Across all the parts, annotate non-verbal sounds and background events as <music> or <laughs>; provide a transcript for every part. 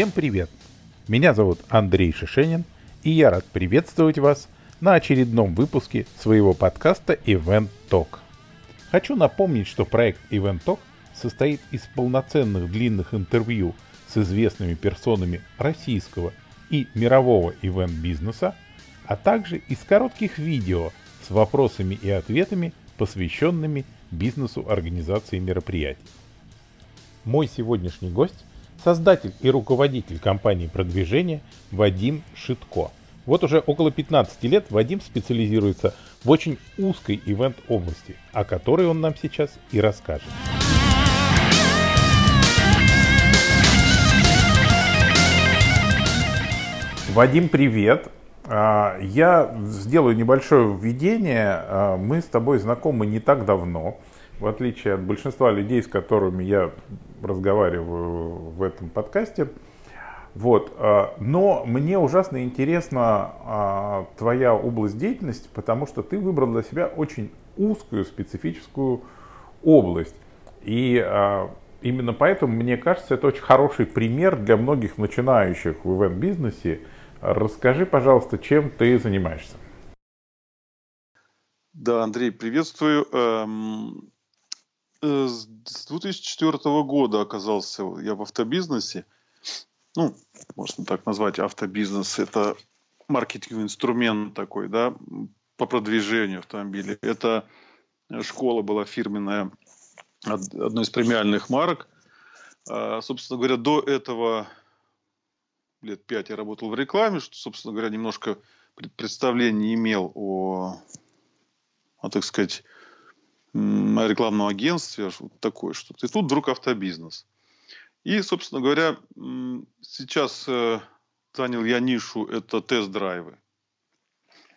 Всем привет! Меня зовут Андрей Шишенин, и я рад приветствовать вас на очередном выпуске своего подкаста Event Talk. Хочу напомнить, что проект Event Talk состоит из полноценных длинных интервью с известными персонами российского и мирового ивент-бизнеса, а также из коротких видео с вопросами и ответами, посвященными бизнесу организации мероприятий. Мой сегодняшний гость – создатель и руководитель компании продвижения Вадим Шитко. Вот уже около 15 лет Вадим специализируется в очень узкой ивент-области, о которой он нам сейчас и расскажет. Вадим, привет. А, я сделаю небольшое введение. А, мы с тобой знакомы не так давно в отличие от большинства людей, с которыми я разговариваю в этом подкасте. Вот. А, но мне ужасно интересна а, твоя область деятельности, потому что ты выбрал для себя очень узкую специфическую область. И а, именно поэтому, мне кажется, это очень хороший пример для многих начинающих в ивент-бизнесе. Расскажи, пожалуйста, чем ты занимаешься. Да, Андрей, приветствую. Э, с 2004 года оказался я в автобизнесе. Ну, можно так назвать, автобизнес. Это маркетинговый инструмент такой, да, по продвижению автомобилей. Это школа была фирменная, одной из премиальных марок. А, собственно говоря, до этого лет пять я работал в рекламе, что, собственно говоря, немножко представление имел о, о так сказать, рекламном агентстве, вот такое что-то. И тут вдруг автобизнес. И, собственно говоря, сейчас э, занял я нишу, это тест-драйвы.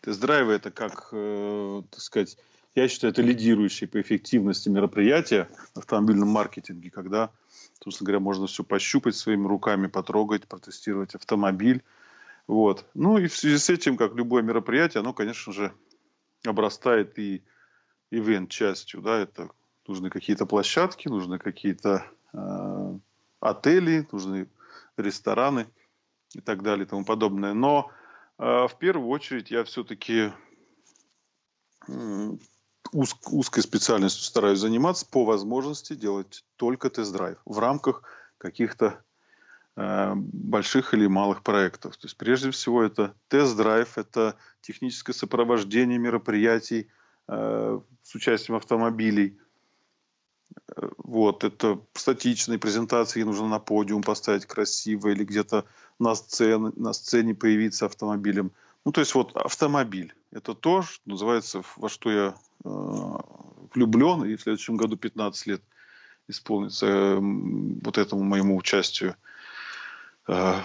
Тест-драйвы это как, э, так сказать, я считаю, это лидирующие по эффективности мероприятия в автомобильном маркетинге, когда, собственно говоря, можно все пощупать своими руками, потрогать, протестировать автомобиль. Вот. Ну и в связи с этим, как любое мероприятие, оно, конечно же, обрастает и ивент частью, да, это нужны какие-то площадки, нужны какие-то э, отели, нужны рестораны и так далее и тому подобное. Но э, в первую очередь я все-таки э, уз, узкой специальностью стараюсь заниматься, по возможности делать только тест-драйв в рамках каких-то э, больших или малых проектов. То есть прежде всего это тест-драйв, это техническое сопровождение мероприятий, с участием автомобилей. Э, вот, это статичные презентации, нужно на подиум поставить красиво или где-то на сцене, на сцене появиться автомобилем. Ну, то есть вот автомобиль. Это то, что называется, во что я э, влюблен, и в следующем году 15 лет исполнится э, вот этому моему участию э,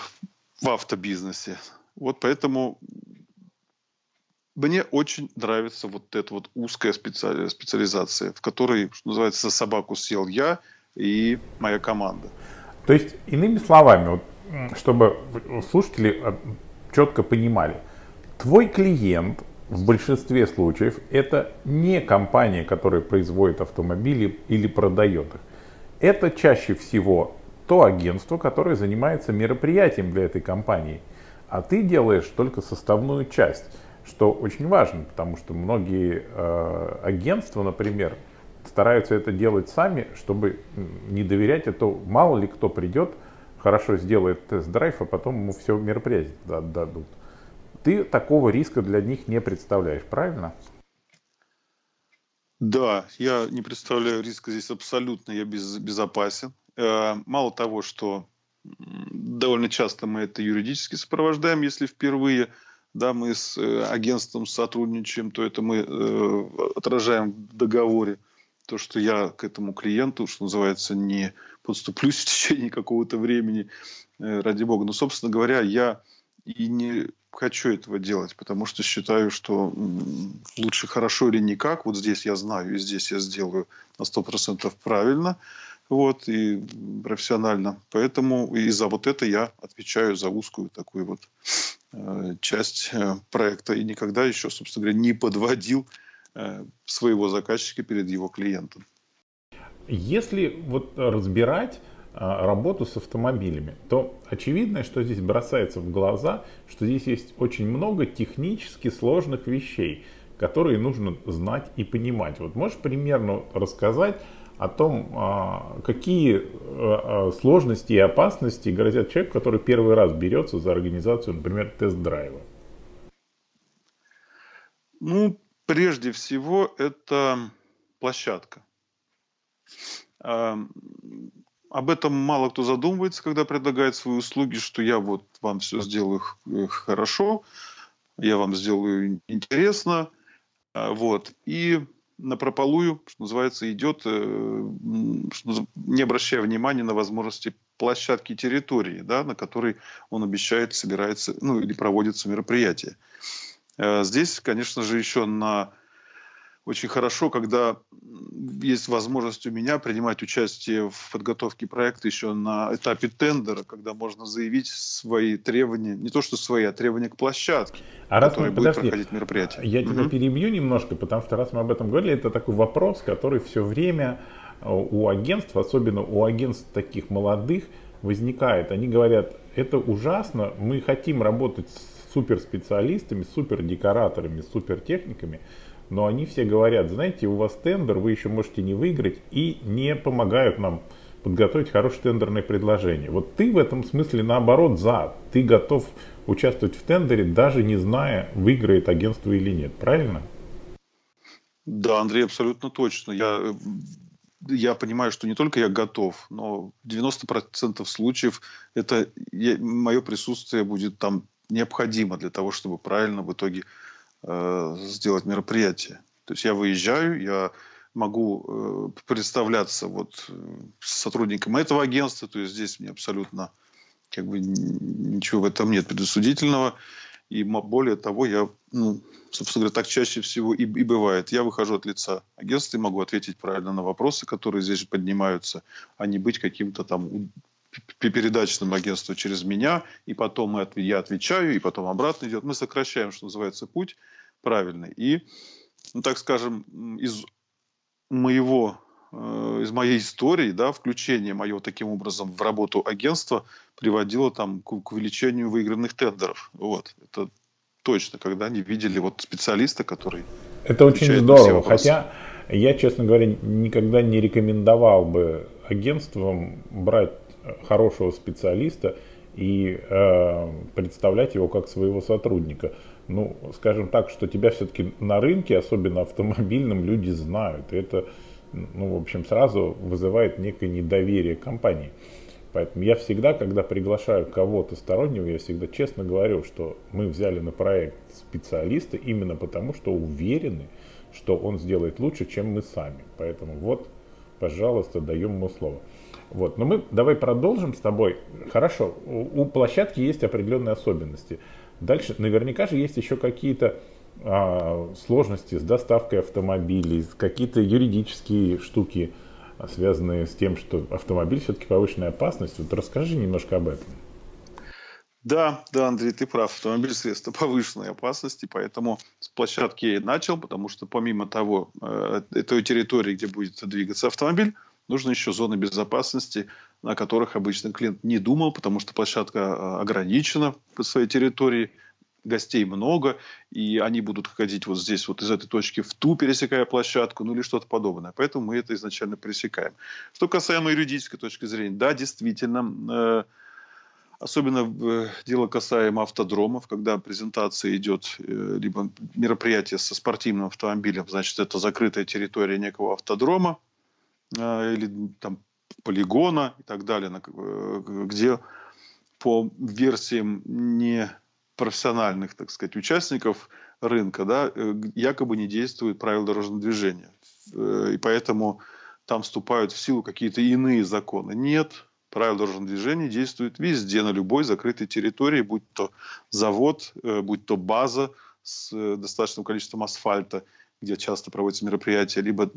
в автобизнесе. Вот поэтому мне очень нравится вот эта вот узкая специали, специализация, в которой, что называется, собаку съел я и моя команда. То есть, иными словами, вот, чтобы слушатели а, четко понимали, твой клиент в большинстве случаев это не компания, которая производит автомобили или продает их. Это чаще всего то агентство, которое занимается мероприятием для этой компании. А ты делаешь только составную часть что очень важно, потому что многие э, агентства, например, стараются это делать сами, чтобы не доверять, а то мало ли кто придет, хорошо сделает тест-драйв, а потом ему все мероприятие отдадут. Ты такого риска для них не представляешь, правильно? Да, я не представляю риска здесь абсолютно, я без, безопасен. Э, мало того, что довольно часто мы это юридически сопровождаем, если впервые – да, мы с э, агентством сотрудничаем, то это мы э, отражаем в договоре то, что я к этому клиенту, что называется, не подступлюсь <laughs> в течение какого-то времени, э, ради бога. Но, собственно говоря, я и не хочу этого делать, потому что считаю, что лучше хорошо или никак. Вот здесь я знаю, и здесь я сделаю на 100% правильно вот, и профессионально. Поэтому и за вот это я отвечаю за узкую такую вот часть э, проекта и никогда еще, собственно говоря, не подводил э, своего заказчика перед его клиентом. Если вот разбирать работу с автомобилями, то очевидно, что здесь бросается в глаза, что здесь есть очень много технически сложных вещей, которые нужно знать и понимать. Вот можешь примерно рассказать о том, а, какие а, сложности и опасности грозят человеку, который первый раз берется за организацию, например, тест-драйва? Ну, прежде всего, это площадка. Об этом мало кто задумывается, когда предлагает свои услуги, что я вот вам все сделаю хорошо, я вам сделаю интересно, а, вот. И на прополую, что называется, идет, э, не обращая внимания на возможности площадки территории, да, на которой он обещает, собирается, ну или проводится мероприятие. Э, здесь, конечно же, еще на очень хорошо, когда есть возможность у меня принимать участие в подготовке проекта еще на этапе тендера, когда можно заявить свои требования, не то что свои, а требования к площадке, а раз мы, будет подожди, проходить мероприятие. Я угу. тебя перебью немножко, потому что раз мы об этом говорили, это такой вопрос, который все время э, у агентств, особенно у агентств таких молодых, возникает. Они говорят, это ужасно, мы хотим работать с суперспециалистами, супердекораторами, супертехниками, но они все говорят, знаете, у вас тендер, вы еще можете не выиграть и не помогают нам подготовить хорошее тендерное предложение. Вот ты в этом смысле наоборот за. Ты готов участвовать в тендере, даже не зная, выиграет агентство или нет. Правильно? Да, Андрей, абсолютно точно. Я, я понимаю, что не только я готов, но в 90% случаев это я, мое присутствие будет там необходимо для того, чтобы правильно в итоге Э, сделать мероприятие. То есть я выезжаю, я могу э, представляться вот э, сотрудником этого агентства, то есть здесь мне абсолютно как бы ничего в этом нет предосудительного. И более того, я, ну, собственно говоря, так чаще всего и, и бывает. Я выхожу от лица агентства и могу ответить правильно на вопросы, которые здесь поднимаются, а не быть каким-то там передачным агентству через меня, и потом мы, я отвечаю, и потом обратно идет. Мы сокращаем, что называется, путь правильный. И, ну, так скажем, из моего э, из моей истории, да, включение мое таким образом в работу агентства приводило там к, к увеличению выигранных тендеров. Вот. Это точно, когда они видели вот специалиста, который... Это очень здорово, хотя я, честно говоря, никогда не рекомендовал бы агентствам брать хорошего специалиста и э, представлять его как своего сотрудника. Ну, скажем так, что тебя все-таки на рынке, особенно автомобильном, люди знают. И это, ну, в общем, сразу вызывает некое недоверие компании. Поэтому я всегда, когда приглашаю кого-то стороннего, я всегда честно говорю, что мы взяли на проект специалиста именно потому, что уверены, что он сделает лучше, чем мы сами. Поэтому вот, пожалуйста, даем ему слово. Вот. Но мы давай продолжим с тобой. Хорошо, у, у площадки есть определенные особенности. Дальше наверняка же есть еще какие-то а, сложности с доставкой автомобилей, какие-то юридические штуки, связанные с тем, что автомобиль все-таки повышенная опасность. Вот расскажи немножко об этом. Да, да, Андрей, ты прав. Автомобиль средство повышенной опасности, поэтому с площадки я и начал, потому что помимо того, э, той территории, где будет двигаться автомобиль, нужны еще зоны безопасности, на которых обычно клиент не думал, потому что площадка а, ограничена по своей территории, гостей много, и они будут ходить вот здесь, вот из этой точки в ту, пересекая площадку, ну или что-то подобное. Поэтому мы это изначально пересекаем. Что касаемо юридической точки зрения, да, действительно, э, особенно э, дело касаемо автодромов, когда презентация идет, э, либо мероприятие со спортивным автомобилем, значит, это закрытая территория некого автодрома, или там полигона и так далее, э, где по версиям не профессиональных, так сказать, участников рынка, да, э, якобы не действует правила дорожного движения. Э, и поэтому там вступают в силу какие-то иные законы. Нет, правила дорожного движения действуют везде, на любой закрытой территории, будь то завод, будь то база с достаточным количеством асфальта, где часто проводятся мероприятия, либо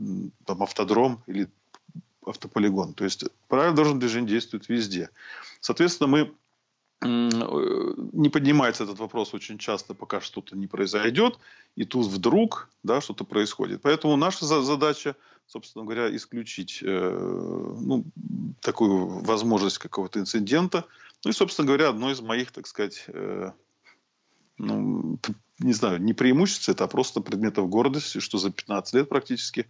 там автодром или автополигон. То есть правила дорожного движения действуют везде. Соответственно, мы не поднимается этот вопрос очень часто, пока что-то не произойдет, и тут вдруг да, что-то происходит. Поэтому наша задача, собственно говоря, исключить э, ну, такую возможность какого-то инцидента. Ну и, собственно говоря, одно из моих, так сказать, э, ну, не знаю, не преимуществ, это а просто предметов гордости, что за 15 лет практически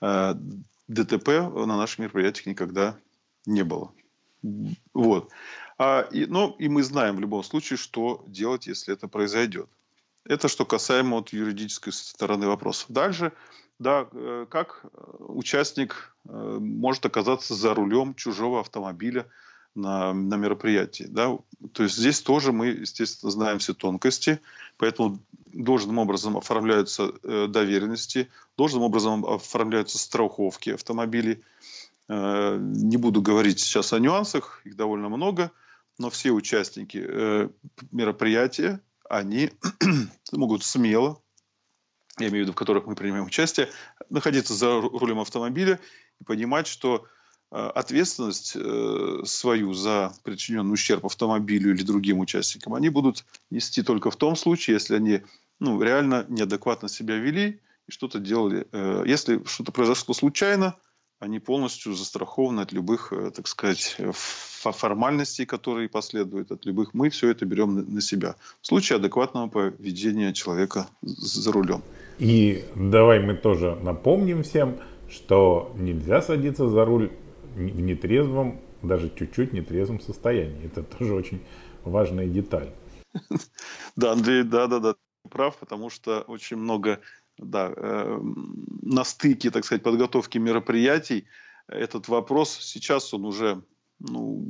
э, ДТП на наших мероприятиях никогда не было. Вот. А, и, ну, и мы знаем в любом случае, что делать, если это произойдет. Это что касаемо вот юридической стороны вопросов. Дальше, да, э, как участник э, может оказаться за рулем чужого автомобиля на, на мероприятии. Да? То есть здесь тоже мы, естественно, знаем все тонкости, поэтому должным образом оформляются э, доверенности, должным образом оформляются страховки автомобилей. Э, не буду говорить сейчас о нюансах, их довольно много – но все участники э, мероприятия, они <clears throat> могут смело, я имею в виду, в которых мы принимаем участие, находиться за рулем автомобиля и понимать, что ответственность э, свою за причиненный ущерб автомобилю или другим участникам они будут нести только в том случае, если они ну, реально неадекватно себя вели и что-то делали. Э, если что-то произошло случайно, они полностью застрахованы от любых, э, так сказать, формальностей, которые последуют, от любых. Мы все это берем на себя. В случае адекватного поведения человека за рулем. И давай мы тоже напомним всем, что нельзя садиться за руль в нетрезвом, даже чуть-чуть нетрезвом состоянии. Это <laughs> тоже очень важная деталь. <laughs> Да, Андрей, да, да, да, прав, потому что очень много да, э, на стыке, так сказать, подготовки мероприятий этот вопрос сейчас он уже ну,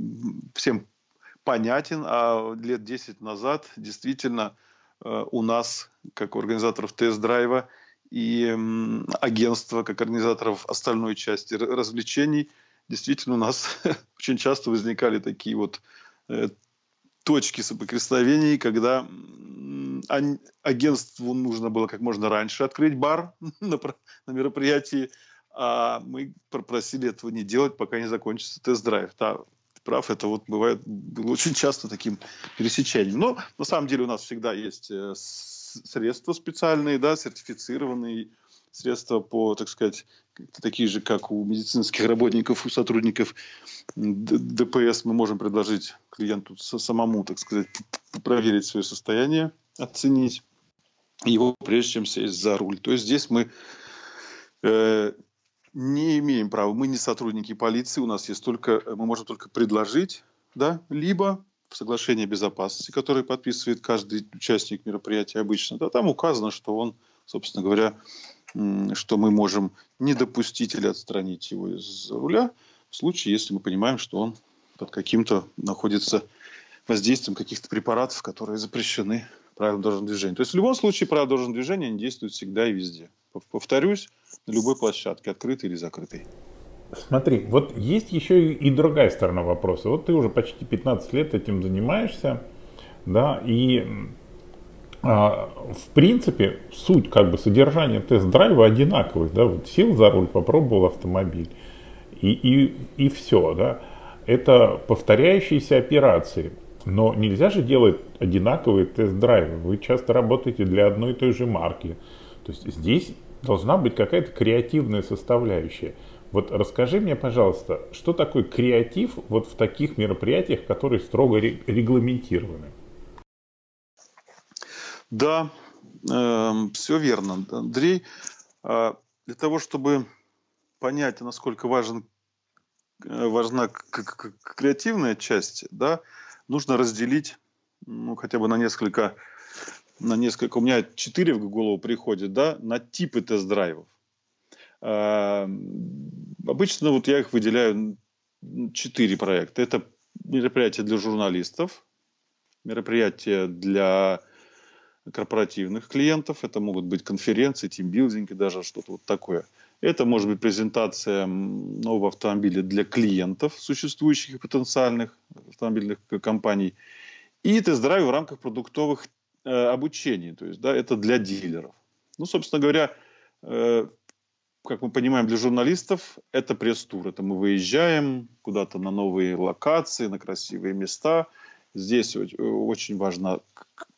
всем понятен, а лет 10 назад действительно э, у нас, как у организаторов тест-драйва и э, агентства, как организаторов остальной части развлечений, действительно у нас <laughs> очень часто возникали такие вот э, точки соприкосновений, когда агентству нужно было как можно раньше открыть бар <laughs> на, мероприятии, а мы попросили этого не делать, пока не закончится тест-драйв. Да, прав, это вот бывает было очень часто таким пересечением. Но на самом деле у нас всегда есть э, средства специальные, да, сертифицированные средства по, так сказать, такие же, как у медицинских работников, у сотрудников ДПС, мы можем предложить клиенту самому, так сказать, проверить свое состояние, оценить его, прежде чем сесть за руль. То есть здесь мы э, не имеем права, мы не сотрудники полиции, у нас есть только, мы можем только предложить, да, либо в соглашении безопасности, которое подписывает каждый участник мероприятия обычно, да, там указано, что он, собственно говоря, что мы можем не допустить или отстранить его из руля в случае, если мы понимаем, что он под каким-то находится воздействием каких-то препаратов, которые запрещены правилам дорожного движения. То есть в любом случае правила дорожного движения они действуют всегда и везде. Повторюсь, на любой площадке, открытой или закрытой. Смотри, вот есть еще и другая сторона вопроса. Вот ты уже почти 15 лет этим занимаешься, да, и в принципе суть как бы содержания тест-драйва одинаковый, да, вот сел за руль, попробовал автомобиль и, и, и все, да. Это повторяющиеся операции. Но нельзя же делать одинаковые тест-драйвы. Вы часто работаете для одной и той же марки. То есть здесь должна быть какая-то креативная составляющая. Вот расскажи мне, пожалуйста, что такое креатив вот в таких мероприятиях, которые строго регламентированы? Да, э, все верно, Андрей. Э, для того, чтобы понять, насколько важен, э, важна креативная часть, да, нужно разделить ну, хотя бы на несколько, на несколько, у меня четыре в голову приходит, да, на типы тест-драйвов. Э, обычно вот я их выделяю четыре проекта. Это мероприятия для журналистов, мероприятия для корпоративных клиентов, это могут быть конференции, тимбилдинги, даже что-то вот такое. Это может быть презентация нового автомобиля для клиентов, существующих и потенциальных автомобильных компаний. И тест-драйв в рамках продуктовых э, обучений, то есть да, это для дилеров. Ну, собственно говоря, э, как мы понимаем, для журналистов это пресс-тур. Это мы выезжаем куда-то на новые локации, на красивые места – здесь очень важна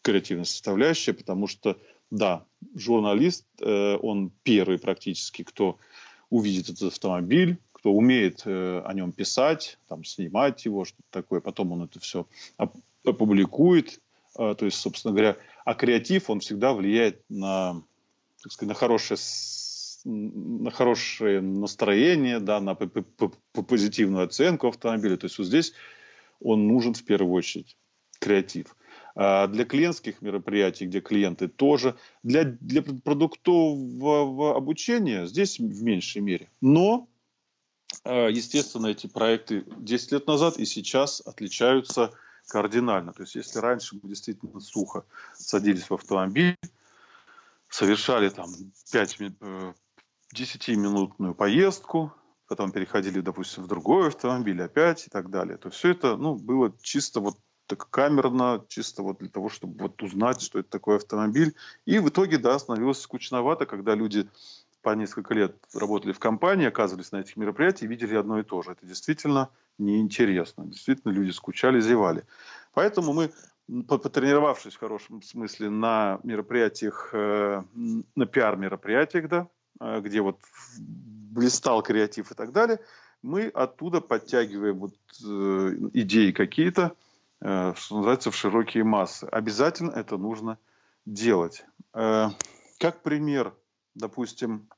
креативная составляющая, потому что, да, журналист, э, он первый практически, кто увидит этот автомобиль, кто умеет э, о нем писать, там, снимать его, что-то такое, потом он это все опубликует. А, то есть, собственно говоря, а креатив, он всегда влияет на, так сказать, на хорошее на хорошее настроение, да, на позитивную оценку автомобиля. То есть вот здесь он нужен в первую очередь, креатив. А для клиентских мероприятий, где клиенты тоже, для, для продуктового обучения здесь в меньшей мере. Но, а, естественно, эти проекты 10 лет назад и сейчас отличаются кардинально. То есть если раньше мы действительно сухо садились в автомобиль, совершали там 5, 10-минутную поездку, потом переходили, допустим, в другой автомобиль опять и так далее, то все это ну, было чисто вот так камерно, чисто вот для того, чтобы вот узнать, что это такой автомобиль. И в итоге, да, становилось скучновато, когда люди по несколько лет работали в компании, оказывались на этих мероприятиях и видели одно и то же. Это действительно неинтересно. Действительно, люди скучали, зевали. Поэтому мы, потренировавшись в хорошем смысле на мероприятиях, э, на пиар-мероприятиях, да, э, где вот блистал креатив и так далее, мы оттуда подтягиваем вот э, идеи какие-то, Э, что называется, в широкие массы. Обязательно это нужно делать. Э, как пример, допустим,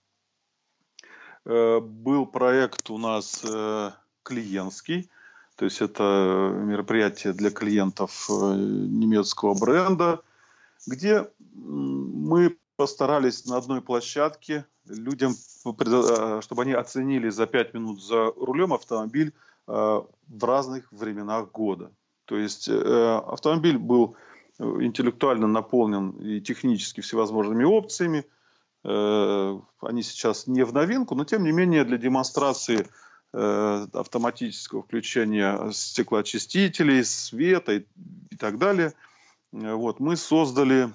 э, был проект у нас клиентский, то есть это мероприятие для клиентов немецкого бренда, где мы постарались на одной площадке людям, чтобы они оценили за 5 минут за рулем автомобиль в разных временах года. То есть э, автомобиль был э, интеллектуально наполнен и технически всевозможными опциями. Э, они сейчас не в новинку, но тем не менее для демонстрации автоматического включения стеклоочистителей, света и, и так далее, вот, мы создали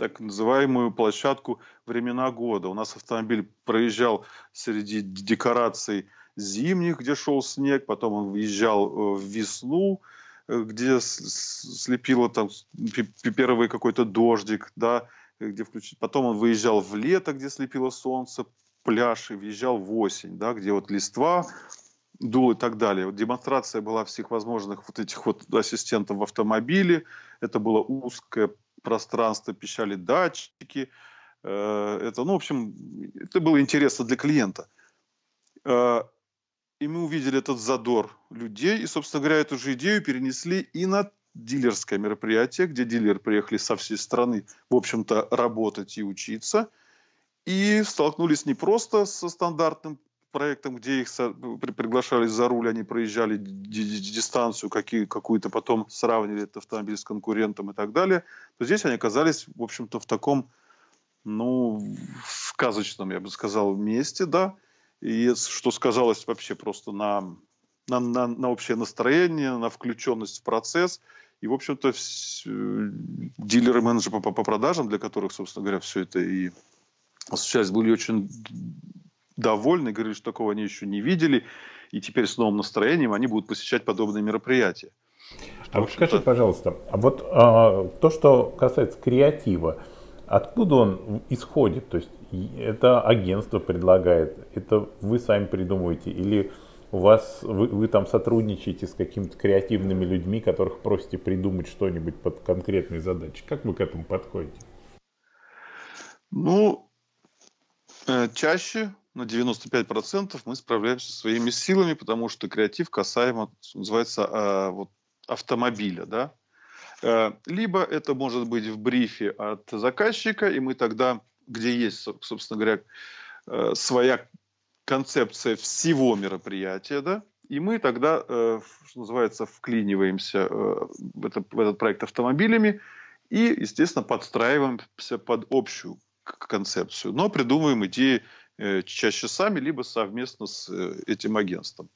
так называемую площадку «Времена года». У нас автомобиль проезжал среди декораций зимних, где шел снег, потом он въезжал э, в весну, э, где слепило там первый какой-то дождик, да, где включить. Потом он выезжал в лето, где слепило солнце, пляж, и въезжал в осень, да, где вот листва дул и так далее. Вот демонстрация была всех возможных вот этих вот ассистентов в автомобиле. Это было узкое пространство, пищали датчики. Э, это, ну, в общем, это было интересно для клиента. И мы увидели этот задор людей, и, собственно говоря, эту же идею перенесли и на дилерское мероприятие, где дилеры приехали со всей страны, в общем-то, работать и учиться. И столкнулись не просто со стандартным проектом, где их приглашали за руль, они проезжали дистанцию какие, какую-то, потом сравнивали этот автомобиль с конкурентом и так далее, то здесь они оказались, в общем-то, в таком, ну, сказочном, я бы сказал, месте, да, и что сказалось вообще просто на, на, на, на общее настроение, на включенность в процесс. И, в общем-то, дилеры, менеджеры по, по продажам, для которых, собственно говоря, все это и осуществлялось, были очень довольны, говорили, что такого они еще не видели. И теперь с новым настроением они будут посещать подобные мероприятия. А вот скажи, пожалуйста, а вот а, то, что касается креатива, откуда он исходит? То есть это агентство предлагает, это вы сами придумываете, или у вас вы, вы там сотрудничаете с какими-то креативными людьми, которых просите придумать что-нибудь под конкретные задачи. Как вы к этому подходите? Ну, э, чаще на 95% мы справляемся своими силами, потому что креатив касаемо, называется, а, вот, автомобиля, да. Э, либо это может быть в брифе от заказчика, и мы тогда где есть, собственно говоря, э, своя концепция всего мероприятия, да, и мы тогда, э, что называется, вклиниваемся в этот проект автомобилями и, естественно, подстраиваемся под общую концепцию, но придумываем идеи чаще сами, либо совместно с этим агентством.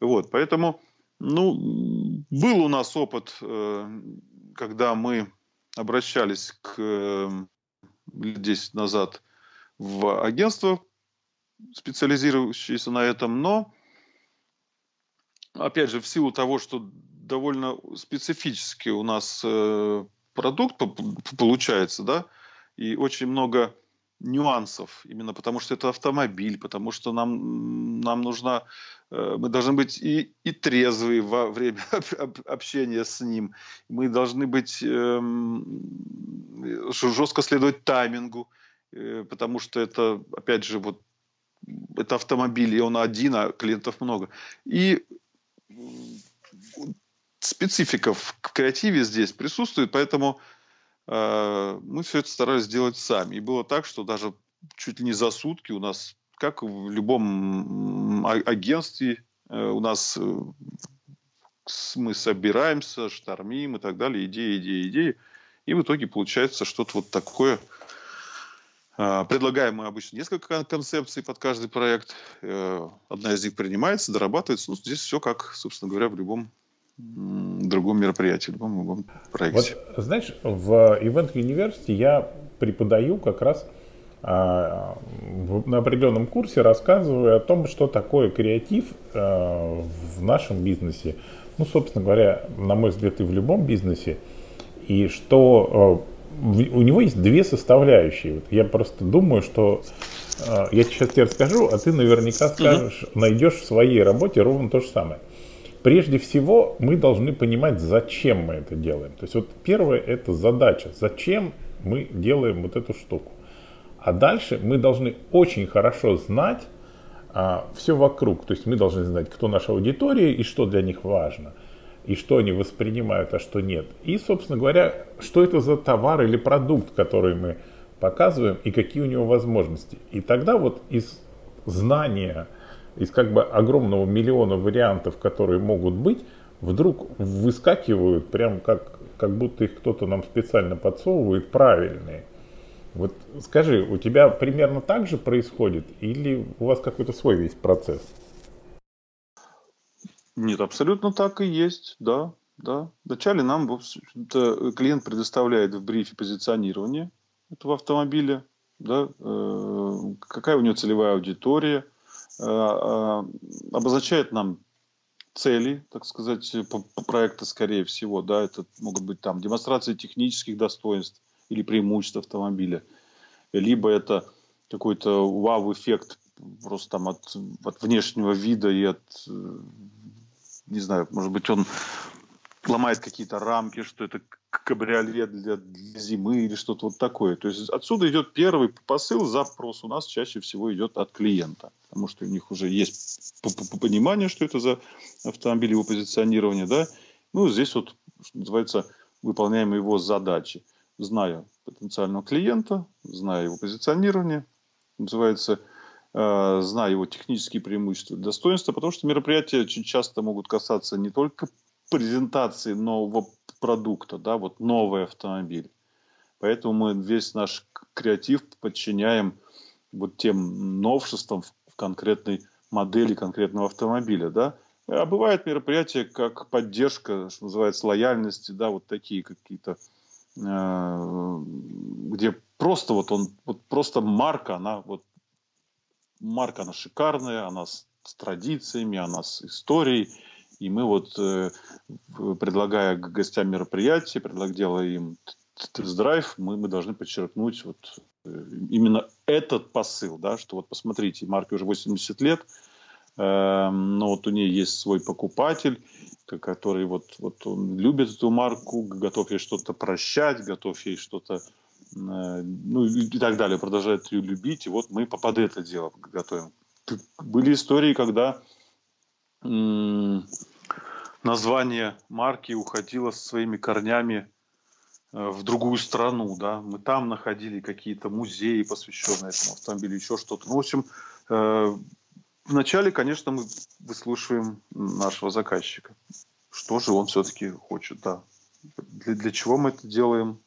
Вот, поэтому, ну, был у нас опыт, когда мы обращались к лет 10 назад в агентство, специализирующееся на этом, но, опять же, в силу того, что довольно специфический у нас э, продукт получается, да, и очень много нюансов, именно потому что это автомобиль, потому что нам, нам нужно, э, мы должны быть и, и трезвые во время <laughs> общения с ним, мы должны быть эм, жестко следовать таймингу, э, потому что это, опять же, вот это автомобиль, и он один, а клиентов много. И специфика в креативе здесь присутствует, поэтому мы все это старались сделать сами. И было так, что даже чуть ли не за сутки у нас, как в любом агентстве, э, у нас э, мы собираемся, штормим и так далее, идеи, идеи, идеи. И в итоге получается что-то вот такое. Э, предлагаем мы обычно несколько концепций под каждый проект. Э, одна из них принимается, дорабатывается. Ну, здесь все как, собственно говоря, в любом другом мероприятии, в любом, любом проекте. Вот, знаешь, в Event University я преподаю как раз а, в, на определенном курсе рассказываю о том, что такое креатив а, в нашем бизнесе. Ну, собственно говоря, на мой взгляд, и в любом бизнесе. И что а, у него есть две составляющие. Вот я просто думаю, что а, я сейчас тебе расскажу, а ты наверняка скажешь, угу. найдешь в своей работе ровно то же самое. Прежде всего, мы должны понимать, зачем мы это делаем. То есть вот первое это задача, зачем мы делаем вот эту штуку. А дальше мы должны очень хорошо знать а, все вокруг. То есть мы должны знать, кто наша аудитория и что для них важно. И что они воспринимают, а что нет. И, собственно говоря, что это за товар или продукт, который мы показываем и какие у него возможности. И тогда вот из знания из как бы огромного миллиона вариантов, которые могут быть, вдруг выскакивают прям как, как будто их кто-то нам специально подсовывает правильные. Вот скажи, у тебя примерно так же происходит или у вас какой-то свой весь процесс? Нет, абсолютно так и есть, да. Да. Вначале нам клиент предоставляет в брифе позиционирование этого автомобиля, да, э, какая у него целевая аудитория – обозначает нам цели, так сказать, по, по проекта, скорее всего, да, это могут быть там демонстрации технических достоинств или преимуществ автомобиля, либо это какой-то вау-эффект просто там от, от внешнего вида и от, э, не знаю, может быть, он ломает какие-то рамки, что это кабриолет для, для зимы или что-то вот такое. То есть отсюда идет первый посыл, запрос у нас чаще всего идет от клиента, потому что у них уже есть понимание, что это за автомобиль, его позиционирование, да. Ну, здесь вот, что называется, выполняем его задачи, зная потенциального клиента, зная его позиционирование, называется, э, зная его технические преимущества достоинства, потому что мероприятия очень часто могут касаться не только презентации нового продукта, да, вот новый автомобиль. Поэтому мы весь наш креатив подчиняем вот тем новшествам в конкретной модели конкретного автомобиля, да. А бывают мероприятия как поддержка, что называется, лояльности, да, вот такие какие-то, э, где просто вот он, вот просто марка, она вот, марка она шикарная, она с, с традициями, она с историей, и мы вот, э, предлагая гостям мероприятия, предлагая, делая им тест-драйв, мы, мы должны подчеркнуть вот э, именно этот посыл, да, что вот посмотрите, марке уже 80 лет, э, но вот у нее есть свой покупатель, который вот, вот он любит эту марку, готов ей что-то прощать, готов ей что-то, э, ну и так далее, продолжает ее любить, и вот мы под это дело готовим. Были истории, когда название марки уходило со своими корнями э, в другую страну, да, мы там находили какие-то музеи, посвященные этому автомобилю, еще что-то. Ну, в общем, э, вначале, конечно, мы выслушиваем нашего заказчика. Что же он все-таки хочет, да. Для, для чего мы это делаем?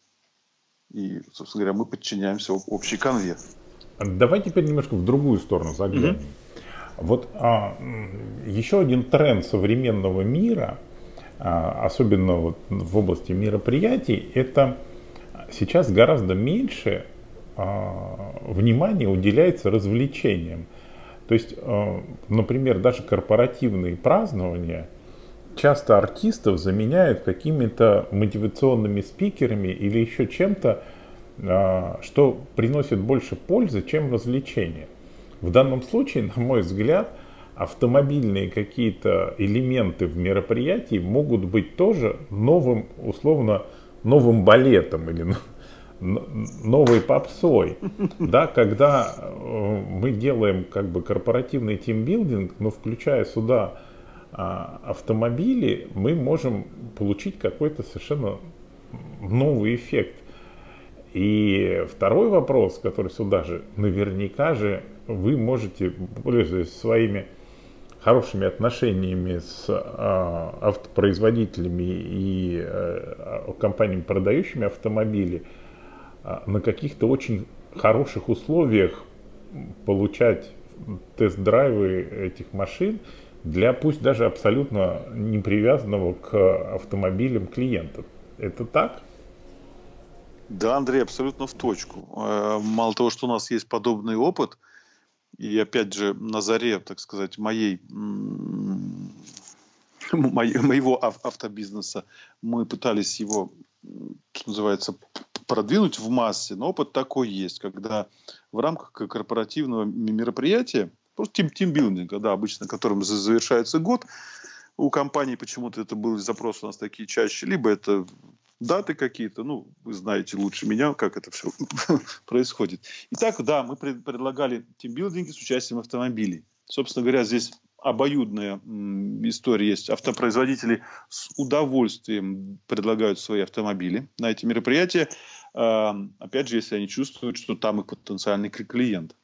И, собственно говоря, мы подчиняемся общей конве. Давай теперь немножко в другую сторону заглянем. Mm-hmm. Вот а, еще один тренд современного мира, а, особенно вот в области мероприятий, это сейчас гораздо меньше а, внимания уделяется развлечениям. То есть, а, например, даже корпоративные празднования, часто артистов заменяют какими-то мотивационными спикерами или еще чем-то, а, что приносит больше пользы, чем развлечения. В данном случае, на мой взгляд, автомобильные какие-то элементы в мероприятии могут быть тоже новым, условно, новым балетом или новой попсой, да, когда э, мы делаем как бы корпоративный тимбилдинг, но включая сюда а, автомобили, мы можем получить какой-то совершенно новый эффект. И второй вопрос, который сюда же, наверняка же вы можете, пользуясь своими хорошими отношениями с а, автопроизводителями и а, компаниями, продающими автомобили, а, на каких-то очень хороших условиях получать тест-драйвы этих машин для пусть даже абсолютно не привязанного к автомобилям клиентов. Это так? Да, Андрей, абсолютно в точку. Э, мало того, что у нас есть подобный опыт, и опять же на заре, так сказать, моей <laughs> моего автобизнеса мы пытались его, что называется, продвинуть в массе, но опыт такой есть, когда в рамках корпоративного мероприятия Просто тим, тимбилдинга, да, обычно которым завершается год. У компании почему-то это был запрос у нас такие чаще. Либо это даты какие-то, ну, вы знаете лучше меня, как это все <laughs> происходит. Итак, да, мы пред, предлагали тимбилдинги с участием автомобилей. Собственно говоря, здесь обоюдная история есть. Автопроизводители с удовольствием предлагают свои автомобили на эти мероприятия. Э, опять же, если они чувствуют, что там их потенциальный клиент.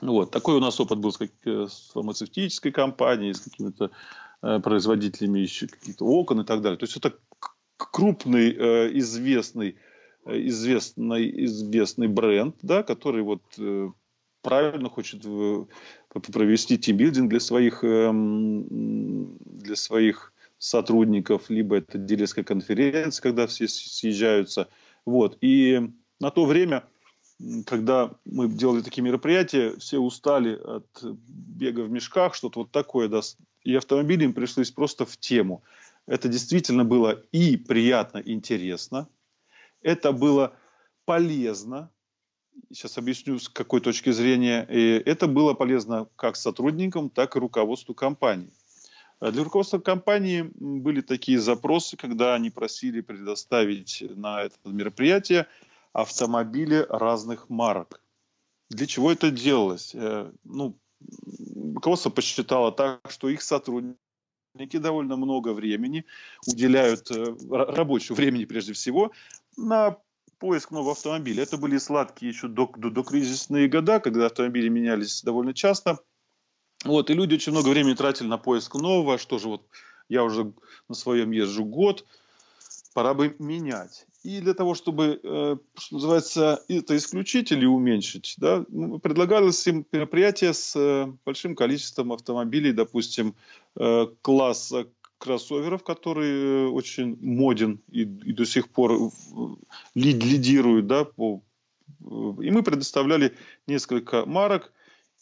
Вот. Такой у нас опыт был с, как, э, с фармацевтической компанией, с какими-то э, производителями еще каких-то окон и так далее. То есть это крупный, э, известный, э, известный, известный бренд, да, который вот э, правильно хочет провести тимбилдинг для своих, для своих сотрудников, либо это дилерская конференция, когда все съезжаются. Вот. И на то время когда мы делали такие мероприятия, все устали от бега в мешках, что-то вот такое, да, и автомобили им пришлось просто в тему. Это действительно было и приятно, и интересно. Это было полезно. Сейчас объясню, с какой точки зрения. И это было полезно как сотрудникам, так и руководству компании. Для руководства компании были такие запросы, когда они просили предоставить на это мероприятие автомобили разных марок. Для чего это делалось? Э, ну, руководство посчитало так, что их сотрудники довольно много времени уделяют, э, рабочего времени прежде всего, на поиск нового автомобиля. Это были сладкие еще до, до, до кризисные года, когда автомобили менялись довольно часто. Вот, и люди очень много времени тратили на поиск нового, что же вот я уже на своем езжу год, пора бы менять. И для того, чтобы, э, что называется, это исключить или уменьшить, да, предлагалось им мероприятие с э, большим количеством автомобилей, допустим, э, класса кроссоверов, который очень моден и, и до сих пор лид, лидирует, да, по, и мы предоставляли несколько марок,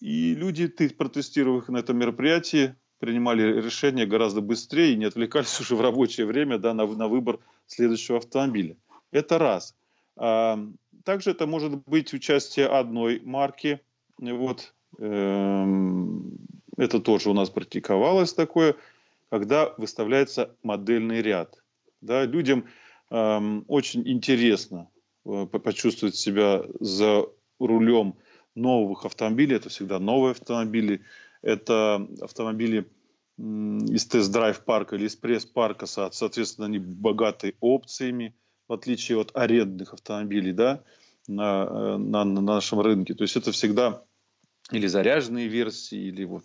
и люди, протестировав на этом мероприятии, принимали решения гораздо быстрее и не отвлекались <laughs> уже в рабочее время да, на, на выбор следующего автомобиля. Это раз. Также это может быть участие одной марки. Вот, эм, это тоже у нас практиковалось такое, когда выставляется модельный ряд. Да, людям очень интересно э, почувствовать себя за рулем новых автомобилей. Это всегда новые автомобили. Это автомобили из тест-драйв парка или из пресс-парка, соответственно, они богаты опциями в отличие от арендных автомобилей, да, на, э, на, на нашем рынке. То есть это всегда или заряженные версии, или вот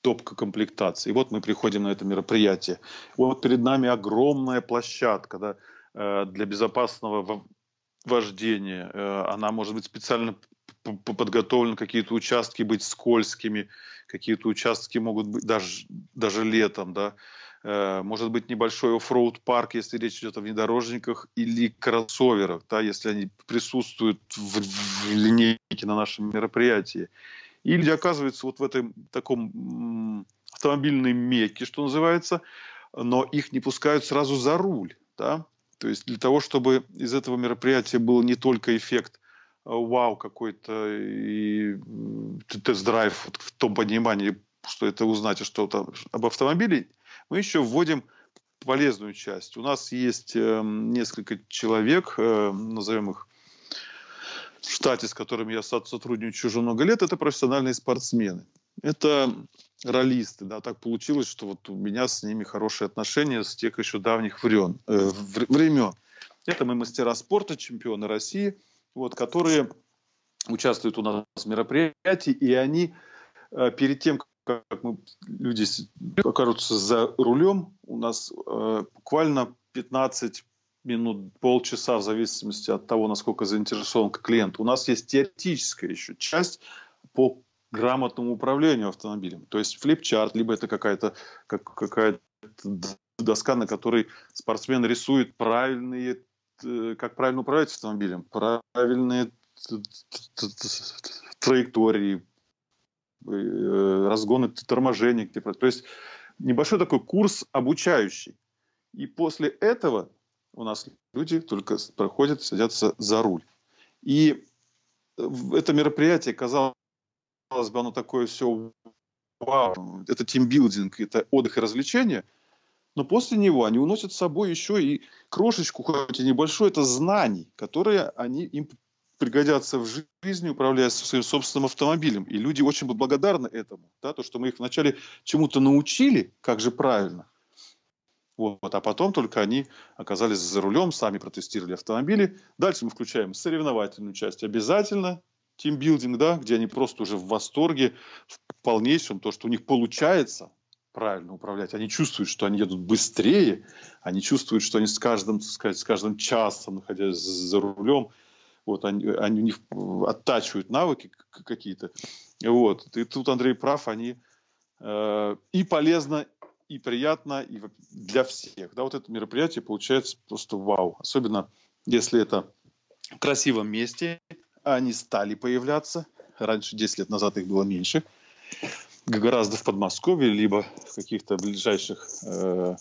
топка комплектации. И вот мы приходим на это мероприятие. Вот перед нами огромная площадка да, э, для безопасного вождения. Э, она может быть специально подготовлена, какие-то участки быть скользкими, какие-то участки могут быть даже, даже летом, да. Э, может быть небольшой оффроуд парк, если речь идет о внедорожниках или кроссоверах, да, если они присутствуют в, в линейке на нашем мероприятии. И люди оказываются вот в этом таком автомобильные мекки, что называется, но их не пускают сразу за руль. Да? То есть для того, чтобы из этого мероприятия был не только эффект э, вау какой-то и тест-драйв вот в том понимании, что это узнать что-то об автомобиле, мы еще вводим полезную часть. У нас есть э, несколько человек, э, назовем их в штате, с которыми я сотрудничаю уже много лет, это профессиональные спортсмены. Это ролисты, да, так получилось, что вот у меня с ними хорошие отношения с тех еще давних времен. Э, времен. Это мы мастера спорта, чемпионы России, вот, которые участвуют у нас в мероприятии, и они э, перед тем, как мы, люди окажутся за рулем, у нас э, буквально 15 минут, полчаса, в зависимости от того, насколько заинтересован клиент. У нас есть теоретическая еще часть по грамотному управлению автомобилем. То есть флипчарт, либо это какая-то как, какая доска, на которой спортсмен рисует правильные, э, как правильно управлять автомобилем, правильные траектории, разгоны торможения. То есть небольшой такой курс обучающий. И после этого у нас люди только проходят, садятся за руль. И это мероприятие, казалось казалось бы, оно такое все вау, это тимбилдинг, это отдых и развлечение, но после него они уносят с собой еще и крошечку, хоть и небольшую, это знаний, которые они им пригодятся в жизни, управляя своим собственным автомобилем. И люди очень благодарны этому. Да, то, что мы их вначале чему-то научили, как же правильно. Вот, а потом только они оказались за рулем, сами протестировали автомобили. Дальше мы включаем соревновательную часть обязательно тимбилдинг, да, где они просто уже в восторге, в полнейшем, то, что у них получается правильно управлять. Они чувствуют, что они едут быстрее, они чувствуют, что они с каждым, так сказать, с каждым часом, находясь за рулем, вот они, они у них оттачивают навыки какие-то. Вот. И тут Андрей прав, они э, и полезно, и приятно, и для всех. Да, вот это мероприятие получается просто вау. Особенно, если это в красивом месте, они стали появляться. Раньше, 10 лет назад их было меньше. Гораздо в Подмосковье, либо в каких-то ближайших, э,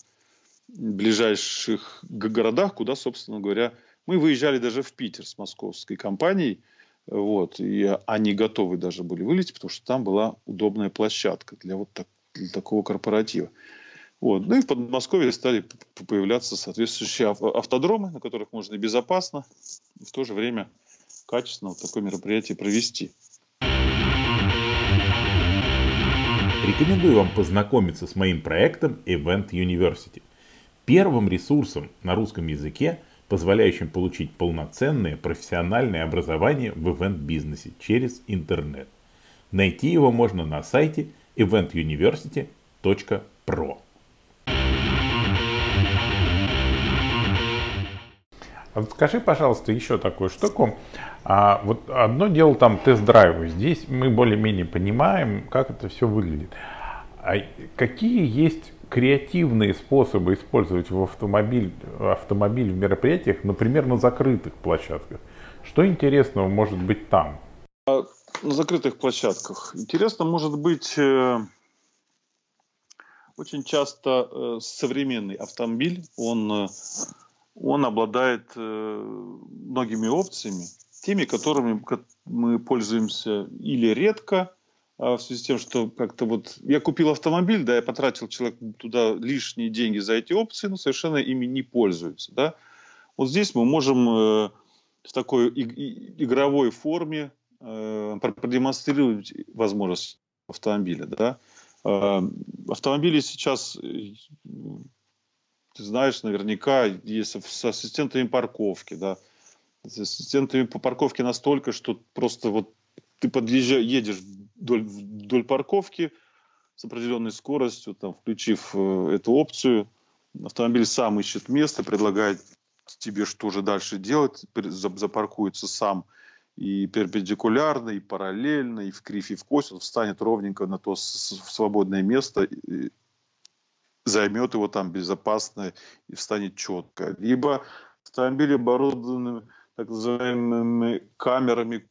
ближайших городах, куда, собственно говоря, мы выезжали даже в Питер с московской компанией. Вот, и они готовы даже были вылететь, потому что там была удобная площадка для вот так, для такого корпоратива. Вот. Ну и в Подмосковье стали появляться соответствующие автодромы, на которых можно и безопасно, и в то же время качественно вот такое мероприятие провести. Рекомендую вам познакомиться с моим проектом Event University. Первым ресурсом на русском языке, позволяющим получить полноценное профессиональное образование в ивент-бизнесе через интернет. Найти его можно на сайте eventuniversity.pro. Вот скажи, пожалуйста, еще такую штуку. А, вот одно дело там тест-драйвы. Здесь мы более-менее понимаем, как это все выглядит. А какие есть креативные способы использовать в автомобиль, автомобиль в мероприятиях, например, на закрытых площадках? Что интересного может быть там? А, на закрытых площадках. Интересно может быть э, очень часто э, современный автомобиль, он э, он обладает многими опциями, теми, которыми мы пользуемся или редко, в связи с тем, что как-то вот я купил автомобиль, да, я потратил человек туда лишние деньги за эти опции, но совершенно ими не пользуется, да. Вот здесь мы можем э, в такой игровой форме э, продемонстрировать возможность автомобиля, да. Э, автомобили сейчас ты знаешь наверняка, есть с ассистентами парковки, да, с ассистентами по парковке настолько, что просто вот ты подъезжаешь, едешь вдоль, вдоль парковки с определенной скоростью, там, включив э, эту опцию, автомобиль сам ищет место, предлагает тебе, что же дальше делать, запаркуется сам и перпендикулярно, и параллельно, и в кривь, и в кость, он встанет ровненько на то свободное место, займет его там безопасно и встанет четко. Либо автомобили оборудованы так называемыми камерами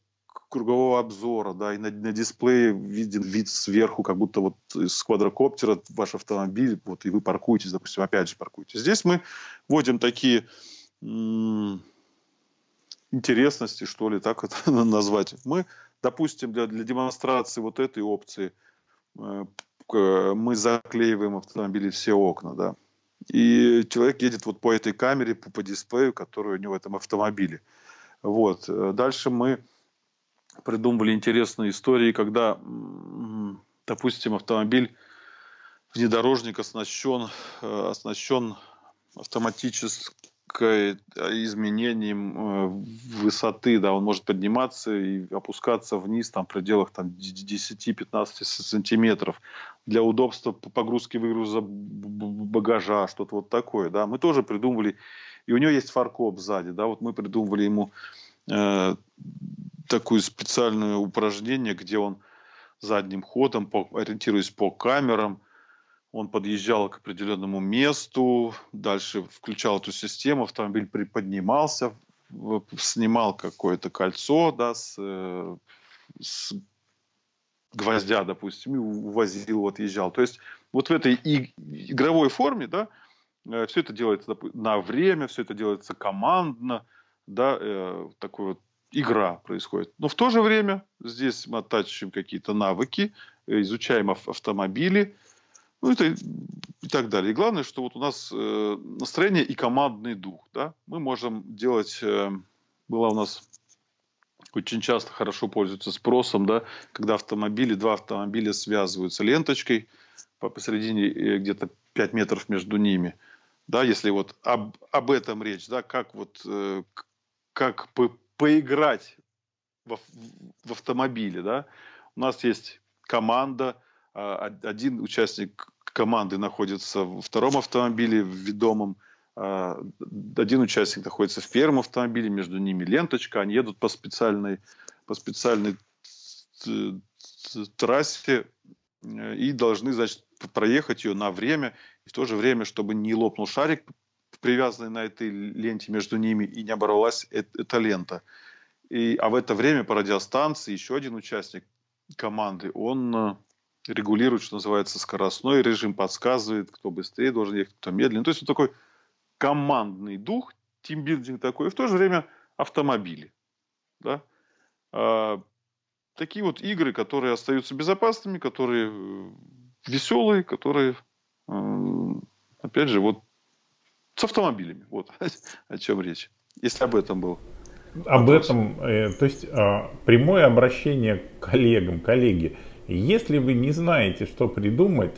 кругового обзора, да, и на, на дисплее виден вид сверху, как будто вот из квадрокоптера ваш автомобиль, вот и вы паркуетесь, допустим, опять же паркуетесь. Здесь мы вводим такие интересности, что ли, так это <laughs> назвать. Мы, допустим, для, для демонстрации вот этой опции э, мы заклеиваем автомобили все окна, да. И человек едет вот по этой камере, по, по дисплею, который у него в этом автомобиле. Вот. Дальше мы придумывали интересные истории, когда, допустим, автомобиль внедорожник оснащен, э, оснащен автоматической изменением э, высоты, да, он может подниматься и опускаться вниз там, в пределах там, 10-15 сантиметров для удобства погрузки выгруза багажа, что-то вот такое, да, мы тоже придумывали, и у него есть фаркоп сзади, да, вот мы придумывали ему э, такое специальное упражнение, где он задним ходом, по, ориентируясь по камерам, он подъезжал к определенному месту, дальше включал эту систему, автомобиль приподнимался, снимал какое-то кольцо да, с, э, с гвоздя, допустим, и увозил, вот езжал. То есть вот в этой игровой форме, да, э, все это делается на время, все это делается командно, да, э, такой вот игра происходит. Но в то же время здесь мы оттачиваем какие-то навыки, изучаем автомобили, ну это и так далее. И главное, что вот у нас э, настроение и командный дух. Да? Мы можем делать, э, была у нас очень часто хорошо пользуются спросом, да, когда автомобили, два автомобиля связываются ленточкой, посередине э, где-то 5 метров между ними. Да, если вот об, об этом речь, да, как вот э, как по, поиграть в, в автомобиле, да. У нас есть команда, а, один участник команды находится в втором автомобиле, в ведомом, а, один участник находится в первом автомобиле, между ними ленточка, они едут по специальной, по специальной трассе э, и должны, значит, проехать ее на время, и в то же время, чтобы не лопнул шарик, привязанный на этой ленте между ними, и не оборвалась эта лента. И, а в это время по радиостанции еще один участник команды, он э, регулирует, что называется, скоростной режим, подсказывает, кто быстрее должен ехать, кто медленнее. То есть вот такой командный дух, тимбилдинг такой, и в то же время автомобили. Да? А, такие вот игры, которые остаются безопасными, которые э, веселые, которые, э, опять же, вот с автомобилями. Вот <laughs> о чем речь. Если об этом был. Об вопрос. этом, э, то есть э, прямое обращение к коллегам, коллеги. Если вы не знаете, что придумать,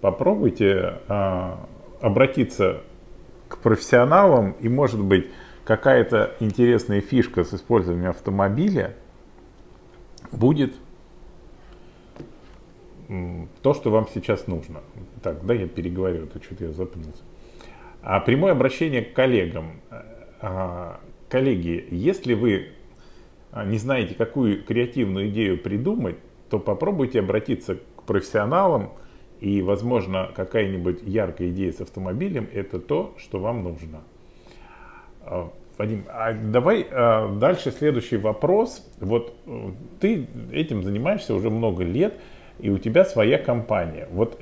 попробуйте э, обратиться к профессионалам и, может быть, какая-то интересная фишка с использованием автомобиля будет то, что вам сейчас нужно. Так, да, я переговорю, то что-то я запнулся. А прямое обращение к коллегам. А, коллеги, если вы а, не знаете, какую креативную идею придумать, то попробуйте обратиться к профессионалам, и, возможно, какая-нибудь яркая идея с автомобилем – это то, что вам нужно. А, Вадим, а давай дальше следующий вопрос. Вот э, ты этим занимаешься уже много лет, и у тебя своя компания. Вот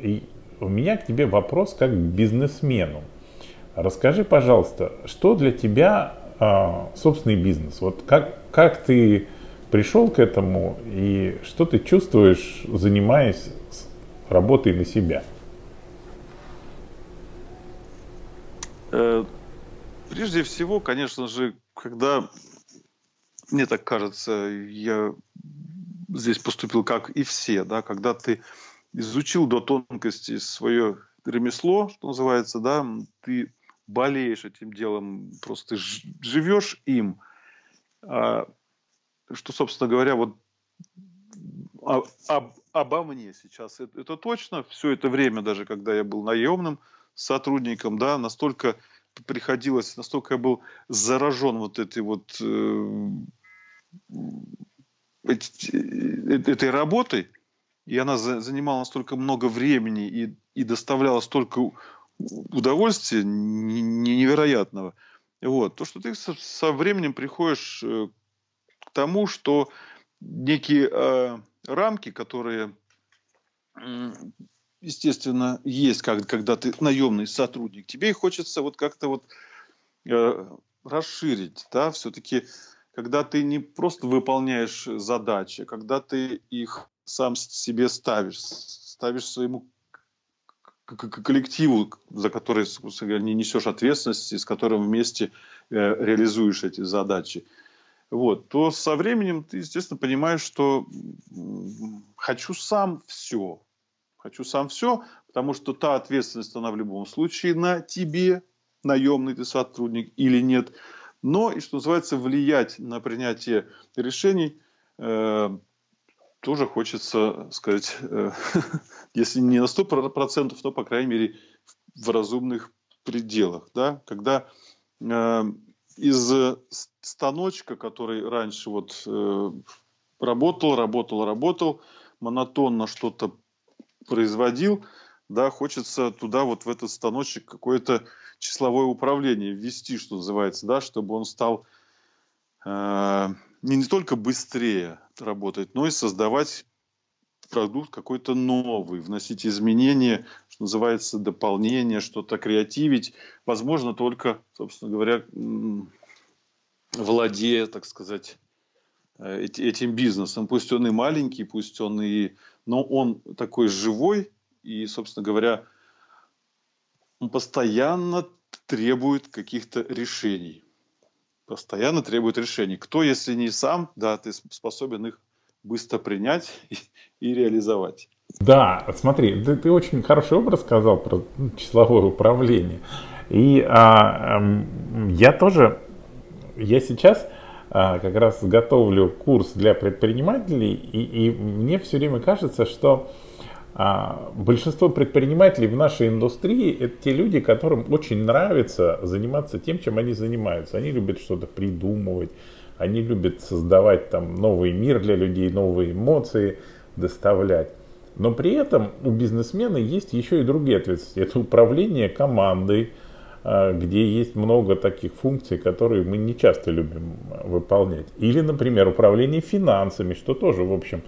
у меня к тебе вопрос как к бизнесмену. Расскажи, пожалуйста, что для тебя а, собственный бизнес? Вот как, как ты пришел к этому и что ты чувствуешь, занимаясь работой на себя? Э, прежде всего, конечно же, когда, мне так кажется, я здесь поступил как и все, да, когда ты изучил до тонкости свое ремесло, что называется, да, ты болеешь этим делом, просто живешь им. А, что, собственно говоря, вот об, об, обо мне сейчас. Это, это точно. Все это время, даже когда я был наемным сотрудником, да, настолько приходилось, настолько я был заражен вот этой вот э, эти, этой работой, и она за, занимала настолько много времени и, и доставляла столько удовольствия невероятного. Вот. То, что ты со, временем приходишь э, к тому, что некие э, рамки, которые, естественно, есть, как, когда ты наемный сотрудник. Тебе их хочется вот как-то вот э, расширить, да, все-таки, когда ты не просто выполняешь задачи, когда ты их сам себе ставишь, ставишь своему коллективу, за который, не несешь ответственности, с которым вместе э, реализуешь эти задачи вот, то со временем ты, естественно, понимаешь, что хочу сам все. Хочу сам все, потому что та ответственность, она в любом случае на тебе, наемный ты сотрудник или нет. Но, и что называется, влиять на принятие решений э, тоже хочется сказать, э, <laughs> если не на 100%, то, по крайней мере, в разумных пределах. Да? Когда э, из станочка, который раньше вот э, работал, работал, работал, монотонно что-то производил, да, хочется туда вот в этот станочек какое-то числовое управление ввести, что называется, да, чтобы он стал э, не, не только быстрее работать, но и создавать продукт какой-то новый, вносить изменения, что называется, дополнение, что-то креативить, возможно, только, собственно говоря, владея, так сказать, э, этим бизнесом. Пусть он и маленький, пусть он и... Но он такой живой, и, собственно говоря, он постоянно требует каких-то решений. Постоянно требует решений. Кто, если не сам, да, ты способен их быстро принять и, и реализовать. Да, смотри, ты, ты очень хороший образ сказал про числовое управление. И а, я тоже, я сейчас а, как раз готовлю курс для предпринимателей, и, и мне все время кажется, что а, большинство предпринимателей в нашей индустрии это те люди, которым очень нравится заниматься тем, чем они занимаются. Они любят что-то придумывать, они любят создавать там новый мир для людей, новые эмоции доставлять. Но при этом у бизнесмена есть еще и другие ответственности. Это управление командой, а, где есть много таких функций, которые мы не часто любим выполнять. Или, например, управление финансами, что тоже, в общем,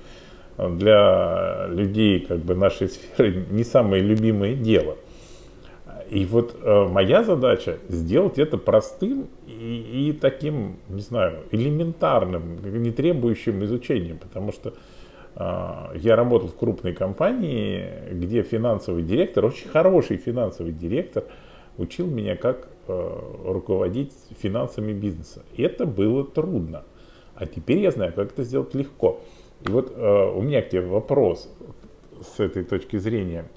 для людей как бы нашей сферы не самое любимое дело. И вот э, моя задача сделать это простым и, и таким, не знаю, элементарным, не требующим изучения, потому что э, я работал в крупной компании, где финансовый директор, очень хороший финансовый директор, учил меня, как э, руководить финансами бизнеса. Это было трудно. А теперь я знаю, как это сделать легко. И вот э, у меня к тебе вопрос с этой точки зрения.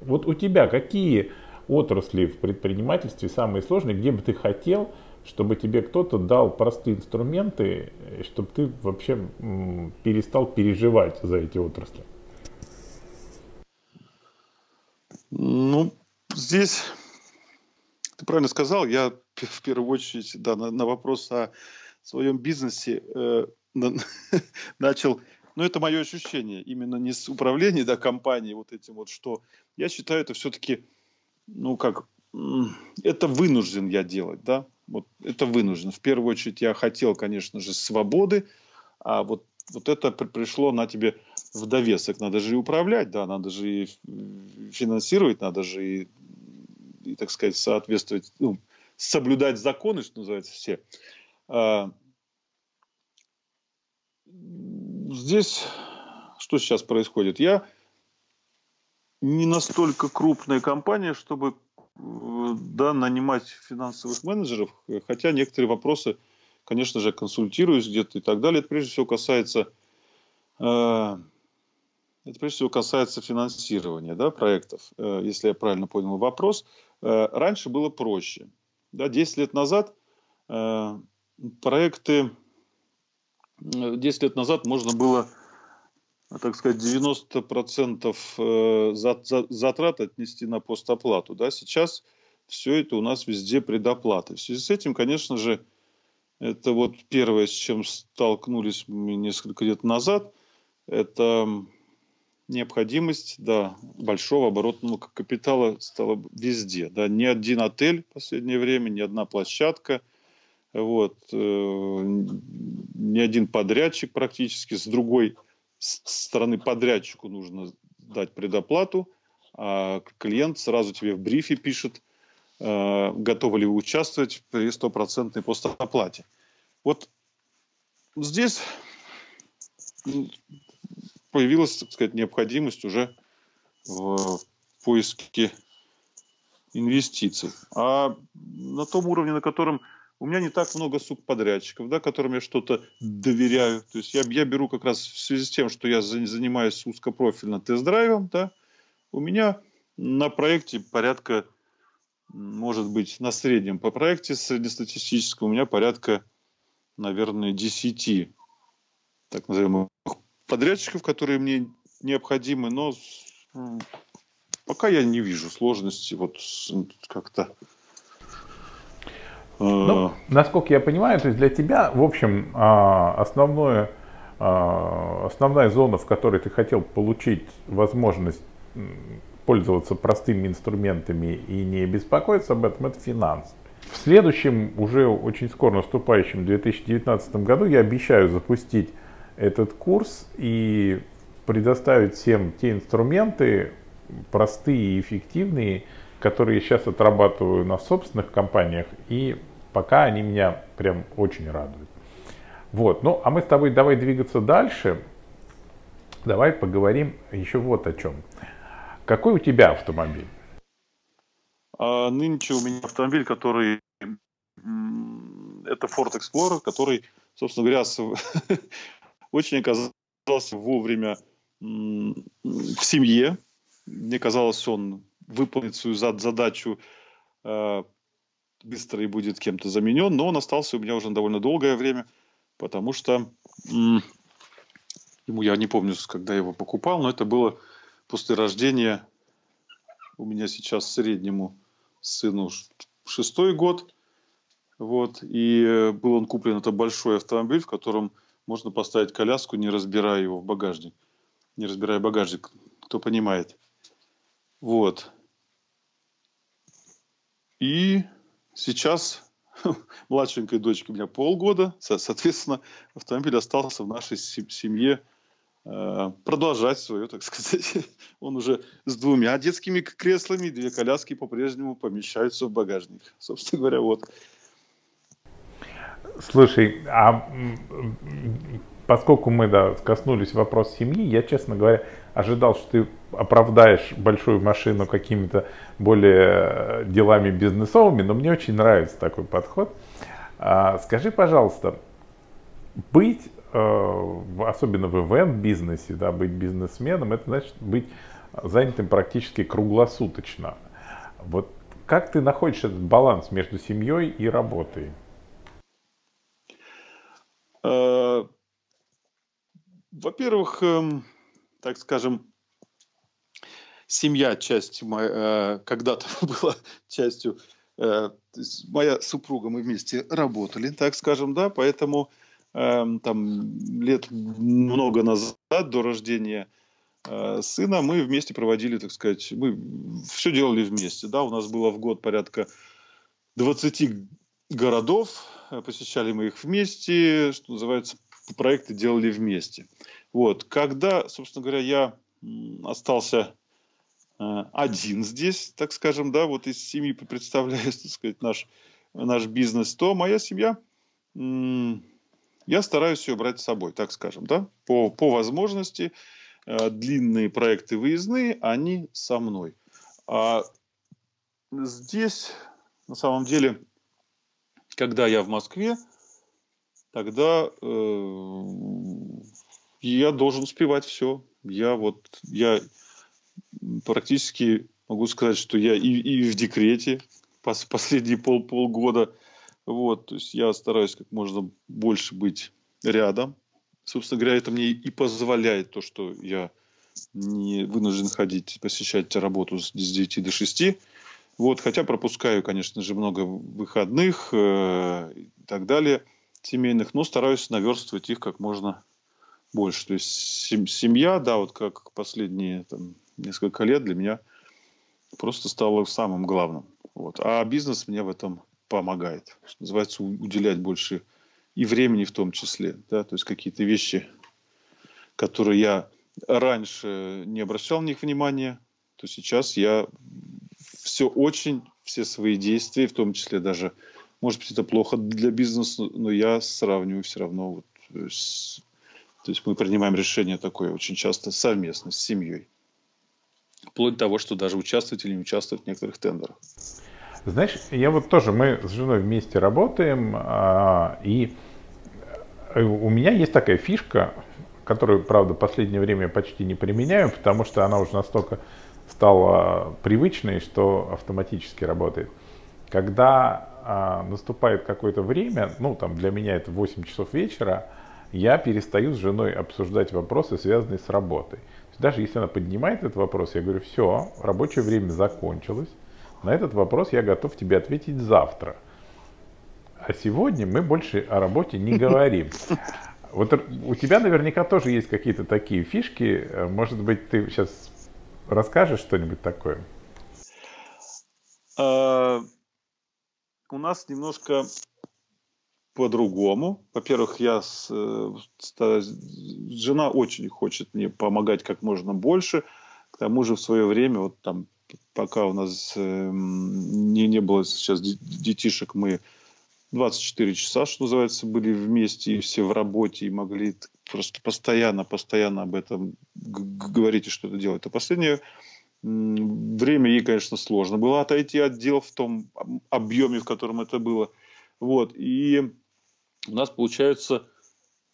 Вот у тебя какие отрасли в предпринимательстве самые сложные, где бы ты хотел, чтобы тебе кто-то дал простые инструменты, чтобы ты вообще перестал переживать за эти отрасли? Ну, здесь ты правильно сказал, я <laughs> в первую очередь да, на, на вопрос о своем бизнесе э, на, <laughs> начал, ну это мое ощущение, именно не с управления да, компанией вот этим вот, что я считаю это все-таки ну как, это вынужден я делать, да, вот это вынужден. В первую очередь я хотел, конечно же, свободы, а вот, вот это пришло на тебе в довесок. Надо же и управлять, да, надо же и финансировать, надо же и, и так сказать, соответствовать, ну, соблюдать законы, что называется, все. Здесь что сейчас происходит? Я не настолько крупная компания, чтобы э, да, нанимать финансовых менеджеров, хотя некоторые вопросы, конечно же, консультируюсь где-то и так далее. Это прежде всего касается, э, это прежде всего касается финансирования да, проектов, э, если я правильно понял вопрос. Э, раньше было проще. Да, 10 лет назад э, проекты, 10 э, лет назад можно было так сказать, 90% э, затрат отнести на постоплату. Да? Сейчас все это у нас везде предоплата. В связи с этим, конечно же, это вот первое, с чем столкнулись мы несколько лет назад, это необходимость да, большого оборотного капитала стала везде. Да. Ни один отель в последнее время, ни одна площадка, Вот. Э, ни один подрядчик практически. С другой стороны подрядчику нужно дать предоплату, а клиент сразу тебе в брифе пишет, э, готовы ли вы участвовать при стопроцентной постоплате. Вот здесь появилась, так сказать, необходимость уже в поиске инвестиций. А на том уровне, на котором у меня не так много субподрядчиков, да, которым я что-то доверяю. То есть я, я беру как раз в связи с тем, что я занимаюсь узкопрофильно тест-драйвом, да, у меня на проекте порядка, может быть, на среднем по проекте среднестатистическом у меня порядка, наверное, 10 так называемых подрядчиков, которые мне необходимы, но пока я не вижу сложности вот как-то ну, насколько я понимаю, то есть для тебя, в общем, а, основное, а, основная зона, в которой ты хотел получить возможность пользоваться простыми инструментами и не беспокоиться об этом, это финанс. В следующем, уже очень скоро наступающем 2019 году я обещаю запустить этот курс и предоставить всем те инструменты, простые и эффективные, которые сейчас отрабатываю на собственных компаниях, и пока они меня прям очень радуют. Вот, ну а мы с тобой давай двигаться дальше. Давай поговорим еще вот о чем. Какой у тебя автомобиль? А, нынче у меня автомобиль, который это Ford Explorer, который, собственно говоря, <laughs> очень оказался вовремя в семье. Мне казалось, он выполнит свою задачу э, быстро и будет кем-то заменен, но он остался у меня уже довольно долгое время, потому что ему я не помню, когда я его покупал, но это было после рождения у меня сейчас среднему сыну шестой год, вот, и э, был он куплен, это большой автомобиль, в котором можно поставить коляску, не разбирая его в багажник, не разбирая багажник, кто понимает. Вот. И сейчас <laughs> младшенькой дочке у меня полгода, соответственно, автомобиль остался в нашей семье э, продолжать свое, так <laughs> сказать. Он уже с двумя детскими креслами, две коляски по-прежнему помещаются в багажник. <laughs> Собственно говоря, вот. Слушай, а поскольку мы да, коснулись вопроса семьи, я, честно говоря, ожидал, что ты оправдаешь большую машину какими-то более делами бизнесовыми, но мне очень нравится такой подход. А, скажи, пожалуйста, быть, э, особенно в ивент-бизнесе, да, быть бизнесменом, это значит быть занятым практически круглосуточно. Вот как ты находишь этот баланс между семьей и работой? Э, во-первых, эм, так скажем, семья часть моя, э, когда-то <laughs> была частью, э, моя супруга, мы вместе работали, так скажем, да, поэтому эм, там лет много назад, до рождения э, сына, мы вместе проводили, так сказать, мы все делали вместе, да, у нас было в год порядка 20 городов, посещали мы их вместе, что называется, проекты делали вместе. Вот. Когда, собственно говоря, я остался э, один здесь, так скажем, да, вот из семьи представляю, <laughs> так сказать, наш, наш бизнес, то моя семья, я стараюсь ее брать с собой, так скажем, да, по, по возможности. Э, длинные проекты выездные, они со мной. А здесь, на самом деле, когда я в Москве, тогда э, я должен успевать все. Я вот, я практически могу сказать, что я и, и в декрете пос, последние пол, полгода. Вот, то есть я стараюсь как можно больше быть рядом. Собственно говоря, это мне и позволяет то, что я не вынужден ходить, посещать работу с 9 до 6. Вот, хотя пропускаю, конечно же, много выходных э, и так далее семейных, но стараюсь наверстывать их как можно больше. То есть семья, да, вот как последние там, несколько лет для меня просто стала самым главным. Вот. А бизнес меня в этом помогает. Что называется, уделять больше и времени в том числе. Да? То есть какие-то вещи, которые я раньше не обращал на них внимания, то сейчас я все очень, все свои действия, в том числе даже, может быть, это плохо для бизнеса, но я сравниваю все равно. Вот, с, то есть мы принимаем решение такое очень часто совместно с семьей. Вплоть до того, что даже участвовать или не участвовать в некоторых тендерах. Знаешь, я вот тоже, мы с женой вместе работаем, а, и у меня есть такая фишка, которую, правда, в последнее время почти не применяю, потому что она уже настолько стала привычной, что автоматически работает. Когда а, наступает какое-то время, ну там для меня это 8 часов вечера, я перестаю с женой обсуждать вопросы, связанные с работой. Даже если она поднимает этот вопрос, я говорю, все, рабочее время закончилось, на этот вопрос я готов тебе ответить завтра. А сегодня мы больше о работе не <laughs> говорим. Вот у тебя наверняка тоже есть какие-то такие фишки. Может быть, ты сейчас расскажешь что-нибудь такое? У нас немножко по-другому. Во-первых, я с, с, жена очень хочет мне помогать как можно больше. К тому же в свое время, вот там, пока у нас э, не, не было сейчас детишек, мы 24 часа, что называется, были вместе и все в работе и могли просто постоянно, постоянно об этом говорить и что-то делать. А последнее время ей, конечно, сложно было отойти от дел в том объеме, в котором это было. Вот. И у нас получается,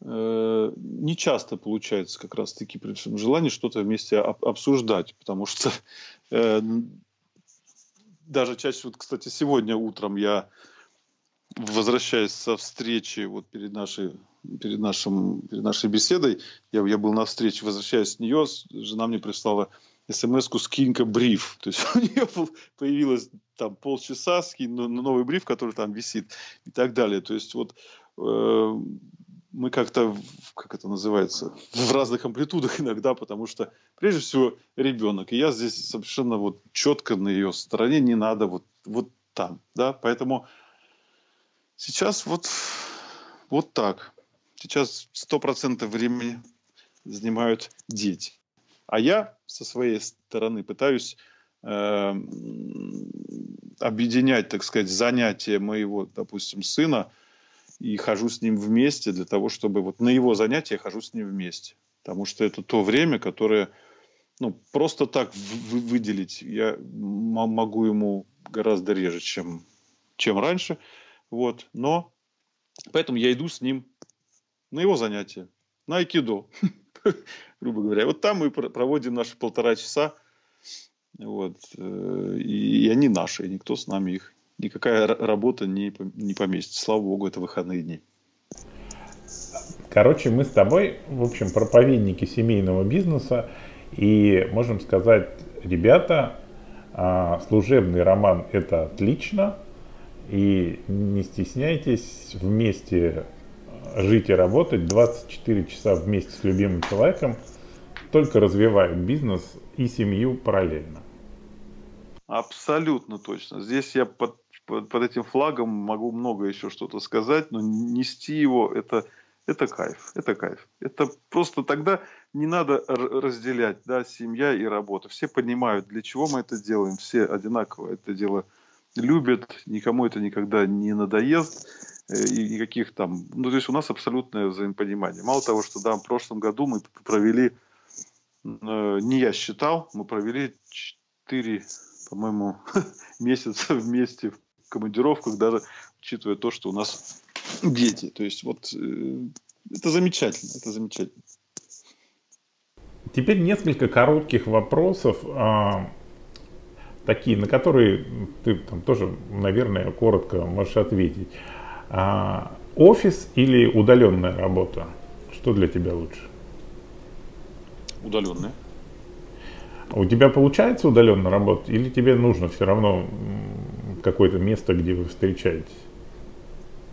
э, не часто получается как раз-таки при всем желании что-то вместе об, обсуждать, потому что э, даже чаще, вот, кстати, сегодня утром я возвращаясь со встречи вот перед нашей перед нашим перед нашей беседой я я был на встрече возвращаясь с нее жена мне прислала смс-ку скинь-ка бриф то есть <laughs> у нее появилось там полчаса скинь ну, новый бриф который там висит и так далее то есть вот э, мы как-то как это называется в разных амплитудах иногда потому что прежде всего ребенок и я здесь совершенно вот четко на ее стороне не надо вот вот там да поэтому Сейчас вот, вот так. Сейчас сто процентов времени занимают дети. А я со своей стороны пытаюсь э, объединять, так сказать, занятия моего, допустим, сына и хожу с ним вместе для того, чтобы вот на его занятия хожу с ним вместе. Потому что это то время, которое ну, просто так выделить я могу ему гораздо реже, чем, чем раньше. Вот. Но поэтому я иду с ним на его занятия, на айкидо, <laughs> грубо говоря. Вот там мы проводим наши полтора часа. Вот. Э, и они наши, и никто с нами их, никакая работа не, не поместит. Слава богу, это выходные дни. Короче, мы с тобой, в общем, проповедники семейного бизнеса, и можем сказать, ребята, а, служебный роман это отлично, и не стесняйтесь вместе жить и работать 24 часа вместе с любимым человеком, только развивая бизнес и семью параллельно. Абсолютно точно. Здесь я под, под, под этим флагом могу много еще что-то сказать, но нести его это, это кайф. Это кайф. Это просто тогда не надо разделять да, семья и работа. Все понимают, для чего мы это делаем. Все одинаково это дело любят, никому это никогда не надоест, э, и никаких там... Ну, то есть у нас абсолютное взаимопонимание. Мало того, что, да, в прошлом году мы провели, э, не я считал, мы провели 4, по-моему, <laughs> месяца вместе в командировках, даже учитывая то, что у нас дети. То есть вот э, это замечательно, это замечательно. Теперь несколько коротких вопросов. А, такие, на которые ты там тоже, наверное, коротко можешь ответить. А, офис или удаленная работа? Что для тебя лучше? Удаленная. У тебя получается удаленно работать или тебе нужно все равно какое-то место, где вы встречаетесь?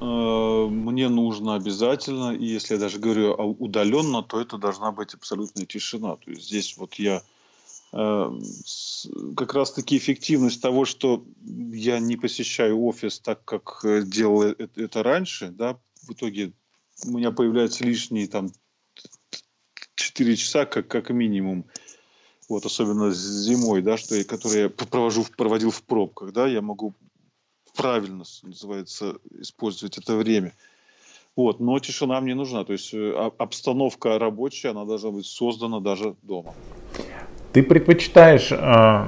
Э, мне нужно обязательно, и если я даже говорю удаленно, то это должна быть абсолютная тишина. То есть здесь вот я как раз-таки эффективность того, что я не посещаю офис так, как э, делал это раньше, да, в итоге у меня появляются лишние там 4 часа как, как минимум. Вот, особенно зимой, да, что я, которые я провожу, проводил в пробках, да, я могу правильно, называется, использовать это время. Вот, но тишина мне нужна, то есть э, обстановка рабочая, она должна быть создана даже дома. Ты предпочитаешь э,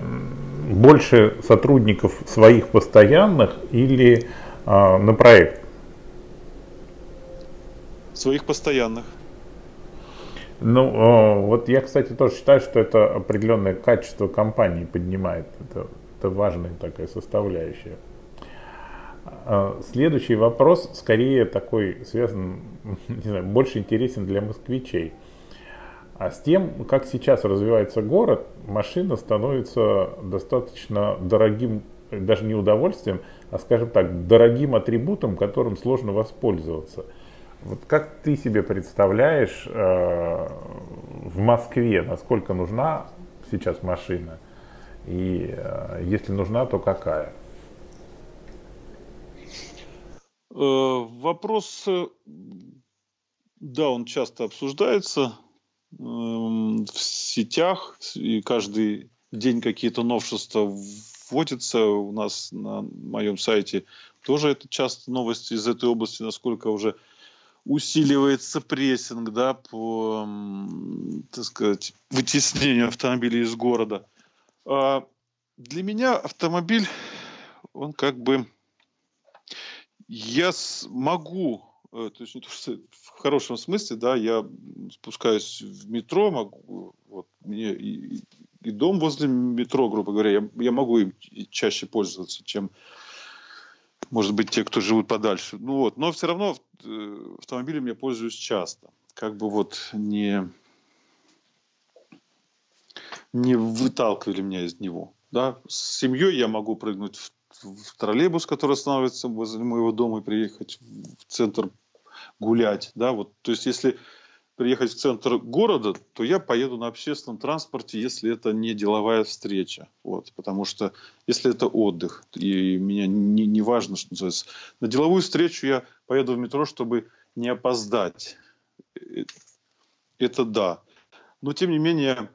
больше сотрудников своих постоянных или э, на проект? Своих постоянных. Ну, вот я, кстати, тоже считаю, что это определенное качество компании поднимает. Это, это важная такая составляющая. А, следующий вопрос скорее такой связан, <laughs> не знаю, больше интересен для москвичей. А с тем, как сейчас развивается город, машина становится достаточно дорогим, даже не удовольствием, а, скажем так, дорогим атрибутом, которым сложно воспользоваться – вот как ты себе представляешь э, в Москве, насколько нужна сейчас машина? И э, если нужна, то какая? Э, вопрос, э, да, он часто обсуждается в сетях, и каждый день какие-то новшества вводятся у нас на моем сайте. Тоже это часто новости из этой области, насколько уже усиливается прессинг, да, по, так сказать, вытеснению автомобилей из города. А для меня автомобиль, он как бы, я могу, то есть не то, что <laughs> в хорошем смысле, да, я спускаюсь в метро, могу, вот, мне и, и дом возле метро, грубо говоря, я, я могу им чаще пользоваться, чем может быть, те, кто живут подальше. Ну вот, но все равно э, автомобилем я пользуюсь часто. Как бы вот не, не выталкивали меня из него. Да? С семьей я могу прыгнуть в, в троллейбус, который останавливается возле моего дома, и приехать в центр гулять. Да? Вот, то есть, если приехать в центр города, то я поеду на общественном транспорте, если это не деловая встреча. Вот, потому что если это отдых, и меня не, не важно, что называется, на деловую встречу я поеду в метро, чтобы не опоздать. Э, это да. Но тем не менее,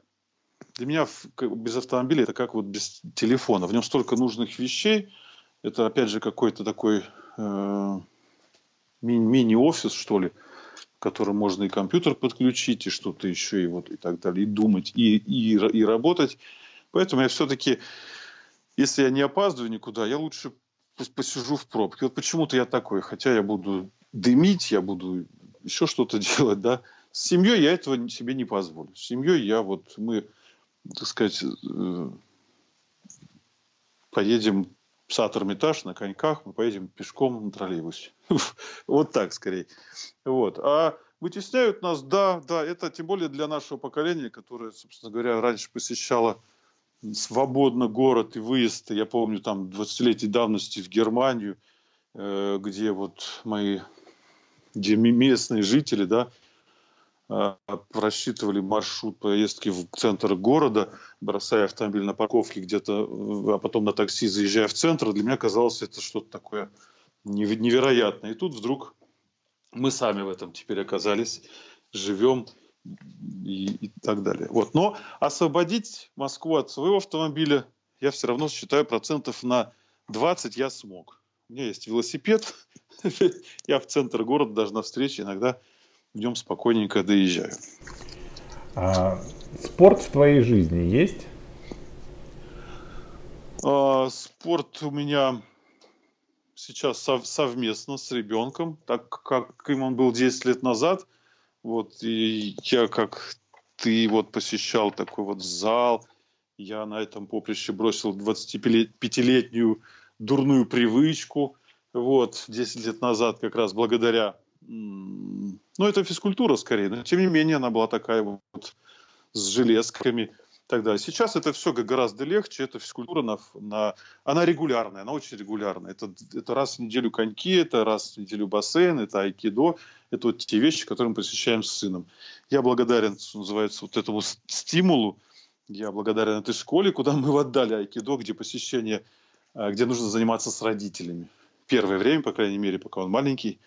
для меня без автомобиля это как вот без телефона. В нем столько нужных вещей. Это опять же какой-то такой э, мини-офис, что ли к которому можно и компьютер подключить, и что-то еще, и вот и так далее, и думать, и, и, и работать. Поэтому я все-таки, если я не опаздываю никуда, я лучше посижу в пробке. Вот почему-то я такой, хотя я буду дымить, я буду еще что-то <laughs> делать, да. С семьей я этого себе не позволю. С семьей я вот, мы, так сказать, э, поедем в Сад-Эрмитаж на коньках, мы поедем пешком на троллейбусе. <laughs> вот так скорее. Вот. А вытесняют нас, да, да, это тем более для нашего поколения, которое, собственно говоря, раньше посещало свободно город и выезд, я помню, там 20-летней давности в Германию, э, где вот мои где местные жители, да, просчитывали маршрут поездки в центр города, бросая автомобиль на парковке где-то, а потом на такси заезжая в центр, для меня казалось это что-то такое невероятное. И тут вдруг мы сами в этом теперь оказались, живем и, и так далее. Вот. Но освободить Москву от своего автомобиля я все равно считаю процентов на 20 я смог. У меня есть велосипед, <laughs> я в центр города даже на встрече иногда в нем спокойненько доезжаю. А, спорт в твоей жизни есть? А, спорт у меня сейчас сов- совместно с ребенком, так как им он был 10 лет назад. Вот, и я, как ты, вот посещал такой вот зал, я на этом поприще бросил 25-летнюю дурную привычку, вот, 10 лет назад как раз благодаря ну, это физкультура скорее, но тем не менее она была такая вот с железками далее. Сейчас это все гораздо легче, это физкультура, на, на, она регулярная, она очень регулярная. Это, это раз в неделю коньки, это раз в неделю бассейн, это айкидо, это вот те вещи, которые мы посещаем с сыном. Я благодарен, что называется, вот этому стимулу, Я благодарен этой школе, куда мы его отдали, айкидо, где посещение, э, где нужно заниматься с родителями. Первое время, по крайней мере, пока он маленький.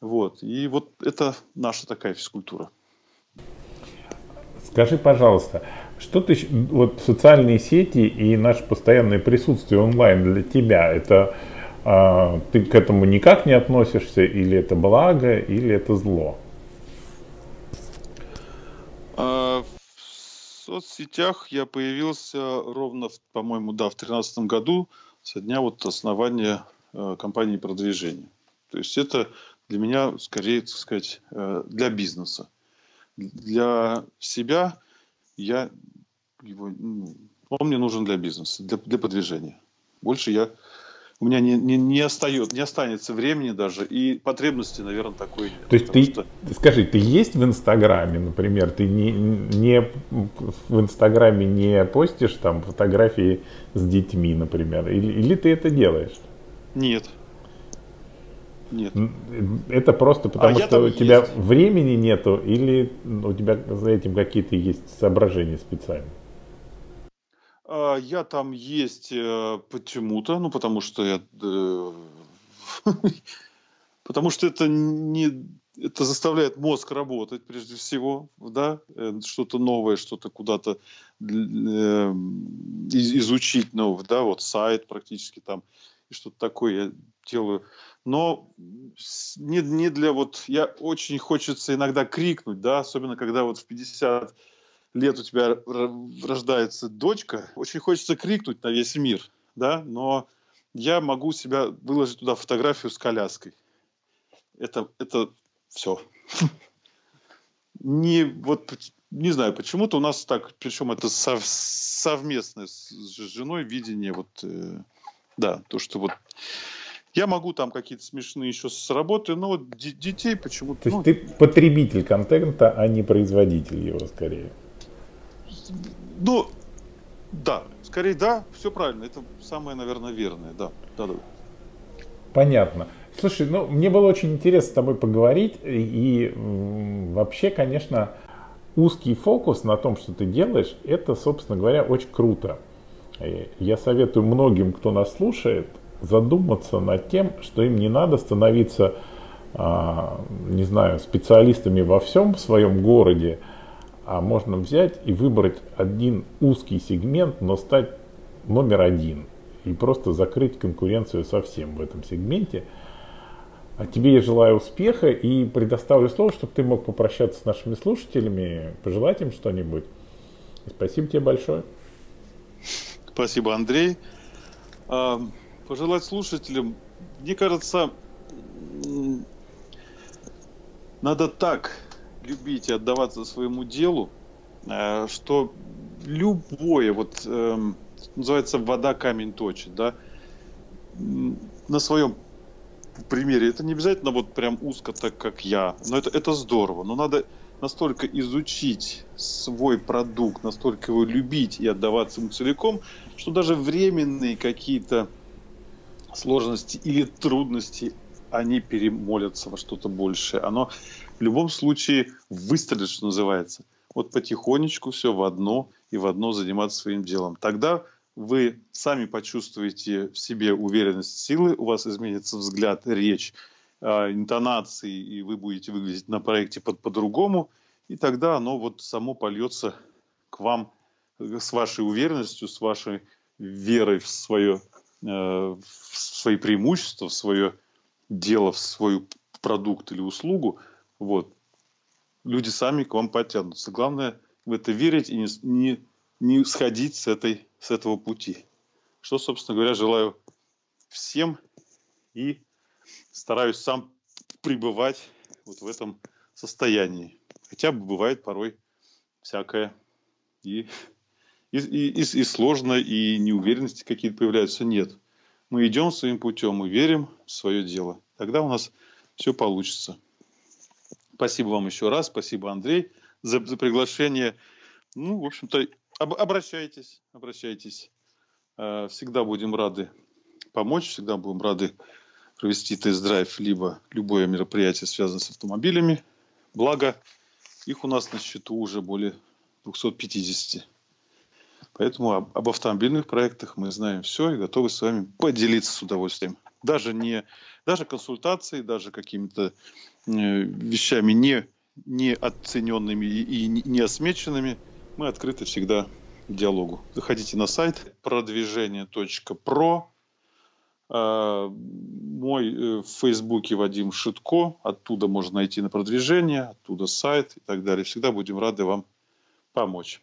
Вот. И вот это наша такая физкультура. Скажи, пожалуйста, что ты, вот социальные сети и наше постоянное присутствие онлайн для тебя, это а, ты к этому никак не относишься, или это благо, или это зло? А, в соцсетях я появился ровно, по-моему, да, в 2013 году, со дня вот основания э, компании продвижения. То есть это для меня скорее, так сказать, э, для бизнеса. Для себя я его, ну, он мне нужен для бизнеса, для, для продвижения. Больше я у меня не, не, не, остается, не останется времени даже, и потребности, наверное, такой нет. То есть ты, что... скажи, ты есть в Инстаграме, например, ты не, не в Инстаграме не постишь там фотографии с детьми, например, или, или ты это делаешь? Нет. Нет. Это просто потому, а что у тебя есть. времени нету, или у тебя за этим какие-то есть соображения специальные? А, я там есть э, почему-то, ну потому что я, э, <laughs> потому что это не, это заставляет мозг работать прежде всего, да, э, что-то новое, что-то куда-то изучить новое, да, вот сайт практически там и что-то такое я делаю но не, не для вот... Я очень хочется иногда крикнуть, да, особенно когда вот в 50 лет у тебя рождается дочка, очень хочется крикнуть на весь мир, да, но я могу себя выложить туда фотографию с коляской. Это, это все. <laughs> Не, вот, не знаю, почему-то у нас так, причем это сов, совместное с женой видение, вот, э, да, то, что вот я могу там какие-то смешные еще с работы, но вот детей почему-то... То есть ну, ты потребитель контента, а не производитель его скорее? Ну, да, скорее да, все правильно. Это самое, наверное, верное, да. да, да. Понятно. Слушай, ну, мне было очень интересно с тобой поговорить. И, и вообще, конечно, узкий фокус на том, что ты делаешь, это, собственно говоря, очень круто. Я советую многим, кто нас слушает, задуматься над тем, что им не надо становиться, а, не знаю, специалистами во всем в своем городе, а можно взять и выбрать один узкий сегмент, но стать номер один и просто закрыть конкуренцию совсем в этом сегменте. А тебе я желаю успеха и предоставлю слово, чтобы ты мог попрощаться с нашими слушателями, пожелать им что-нибудь. Спасибо тебе большое. Спасибо, Андрей пожелать слушателям, мне кажется, надо так любить и отдаваться своему делу, э, что любое, вот эм, называется вода камень точит, да, на своем примере, это не обязательно вот прям узко так, как я, но это, это здорово, но надо настолько изучить свой продукт, настолько его любить и отдаваться ему целиком, что даже временные какие-то сложности или трудности, они перемолятся во что-то большее. Оно в любом случае выстрелит, что называется. Вот потихонечку все в одно и в одно заниматься своим делом. Тогда вы сами почувствуете в себе уверенность силы, у вас изменится взгляд, речь, э, интонации, и вы будете выглядеть на проекте под, по-другому, и тогда оно вот само польется к вам с вашей уверенностью, с вашей верой в свое Э, в свои преимущества, в свое дело, в свой продукт или услугу, вот, люди сами к вам потянутся. Главное в это верить и не, не, не сходить с, этой, с этого пути. Что, собственно говоря, желаю всем и стараюсь сам пребывать вот в этом состоянии. Хотя бы бывает порой всякое. И и, и, и, сложно, и неуверенности какие-то появляются. Нет. Мы идем своим путем, мы верим в свое дело. Тогда у нас все получится. Спасибо вам еще раз. Спасибо, Андрей, за, за приглашение. Ну, в общем-то, об, обращайтесь, обращайтесь. Э, всегда будем рады помочь, всегда будем рады провести тест-драйв, либо любое мероприятие, связанное с автомобилями. Благо, их у нас на счету уже более 250. Поэтому об, об автомобильных проектах мы знаем все и готовы с вами поделиться с удовольствием. Даже не даже консультации, даже какими-то э, вещами не, не оцененными и не осмеченными, мы открыты всегда диалогу. Заходите на сайт продвижение.про. А, мой э, в Фейсбуке Вадим Шитко. Оттуда можно найти на продвижение, оттуда сайт и так далее. Всегда будем рады вам помочь.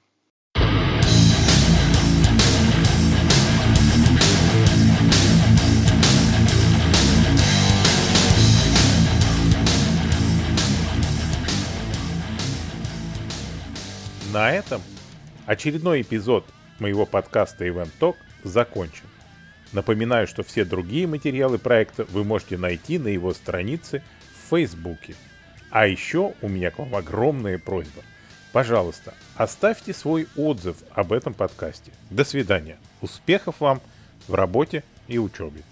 На этом очередной эпизод моего подкаста Event Talk закончен. Напоминаю, что все другие материалы проекта вы можете найти на его странице в Фейсбуке. А еще у меня к вам огромная просьба. Пожалуйста, оставьте свой отзыв об этом подкасте. До свидания. Успехов вам в работе и учебе.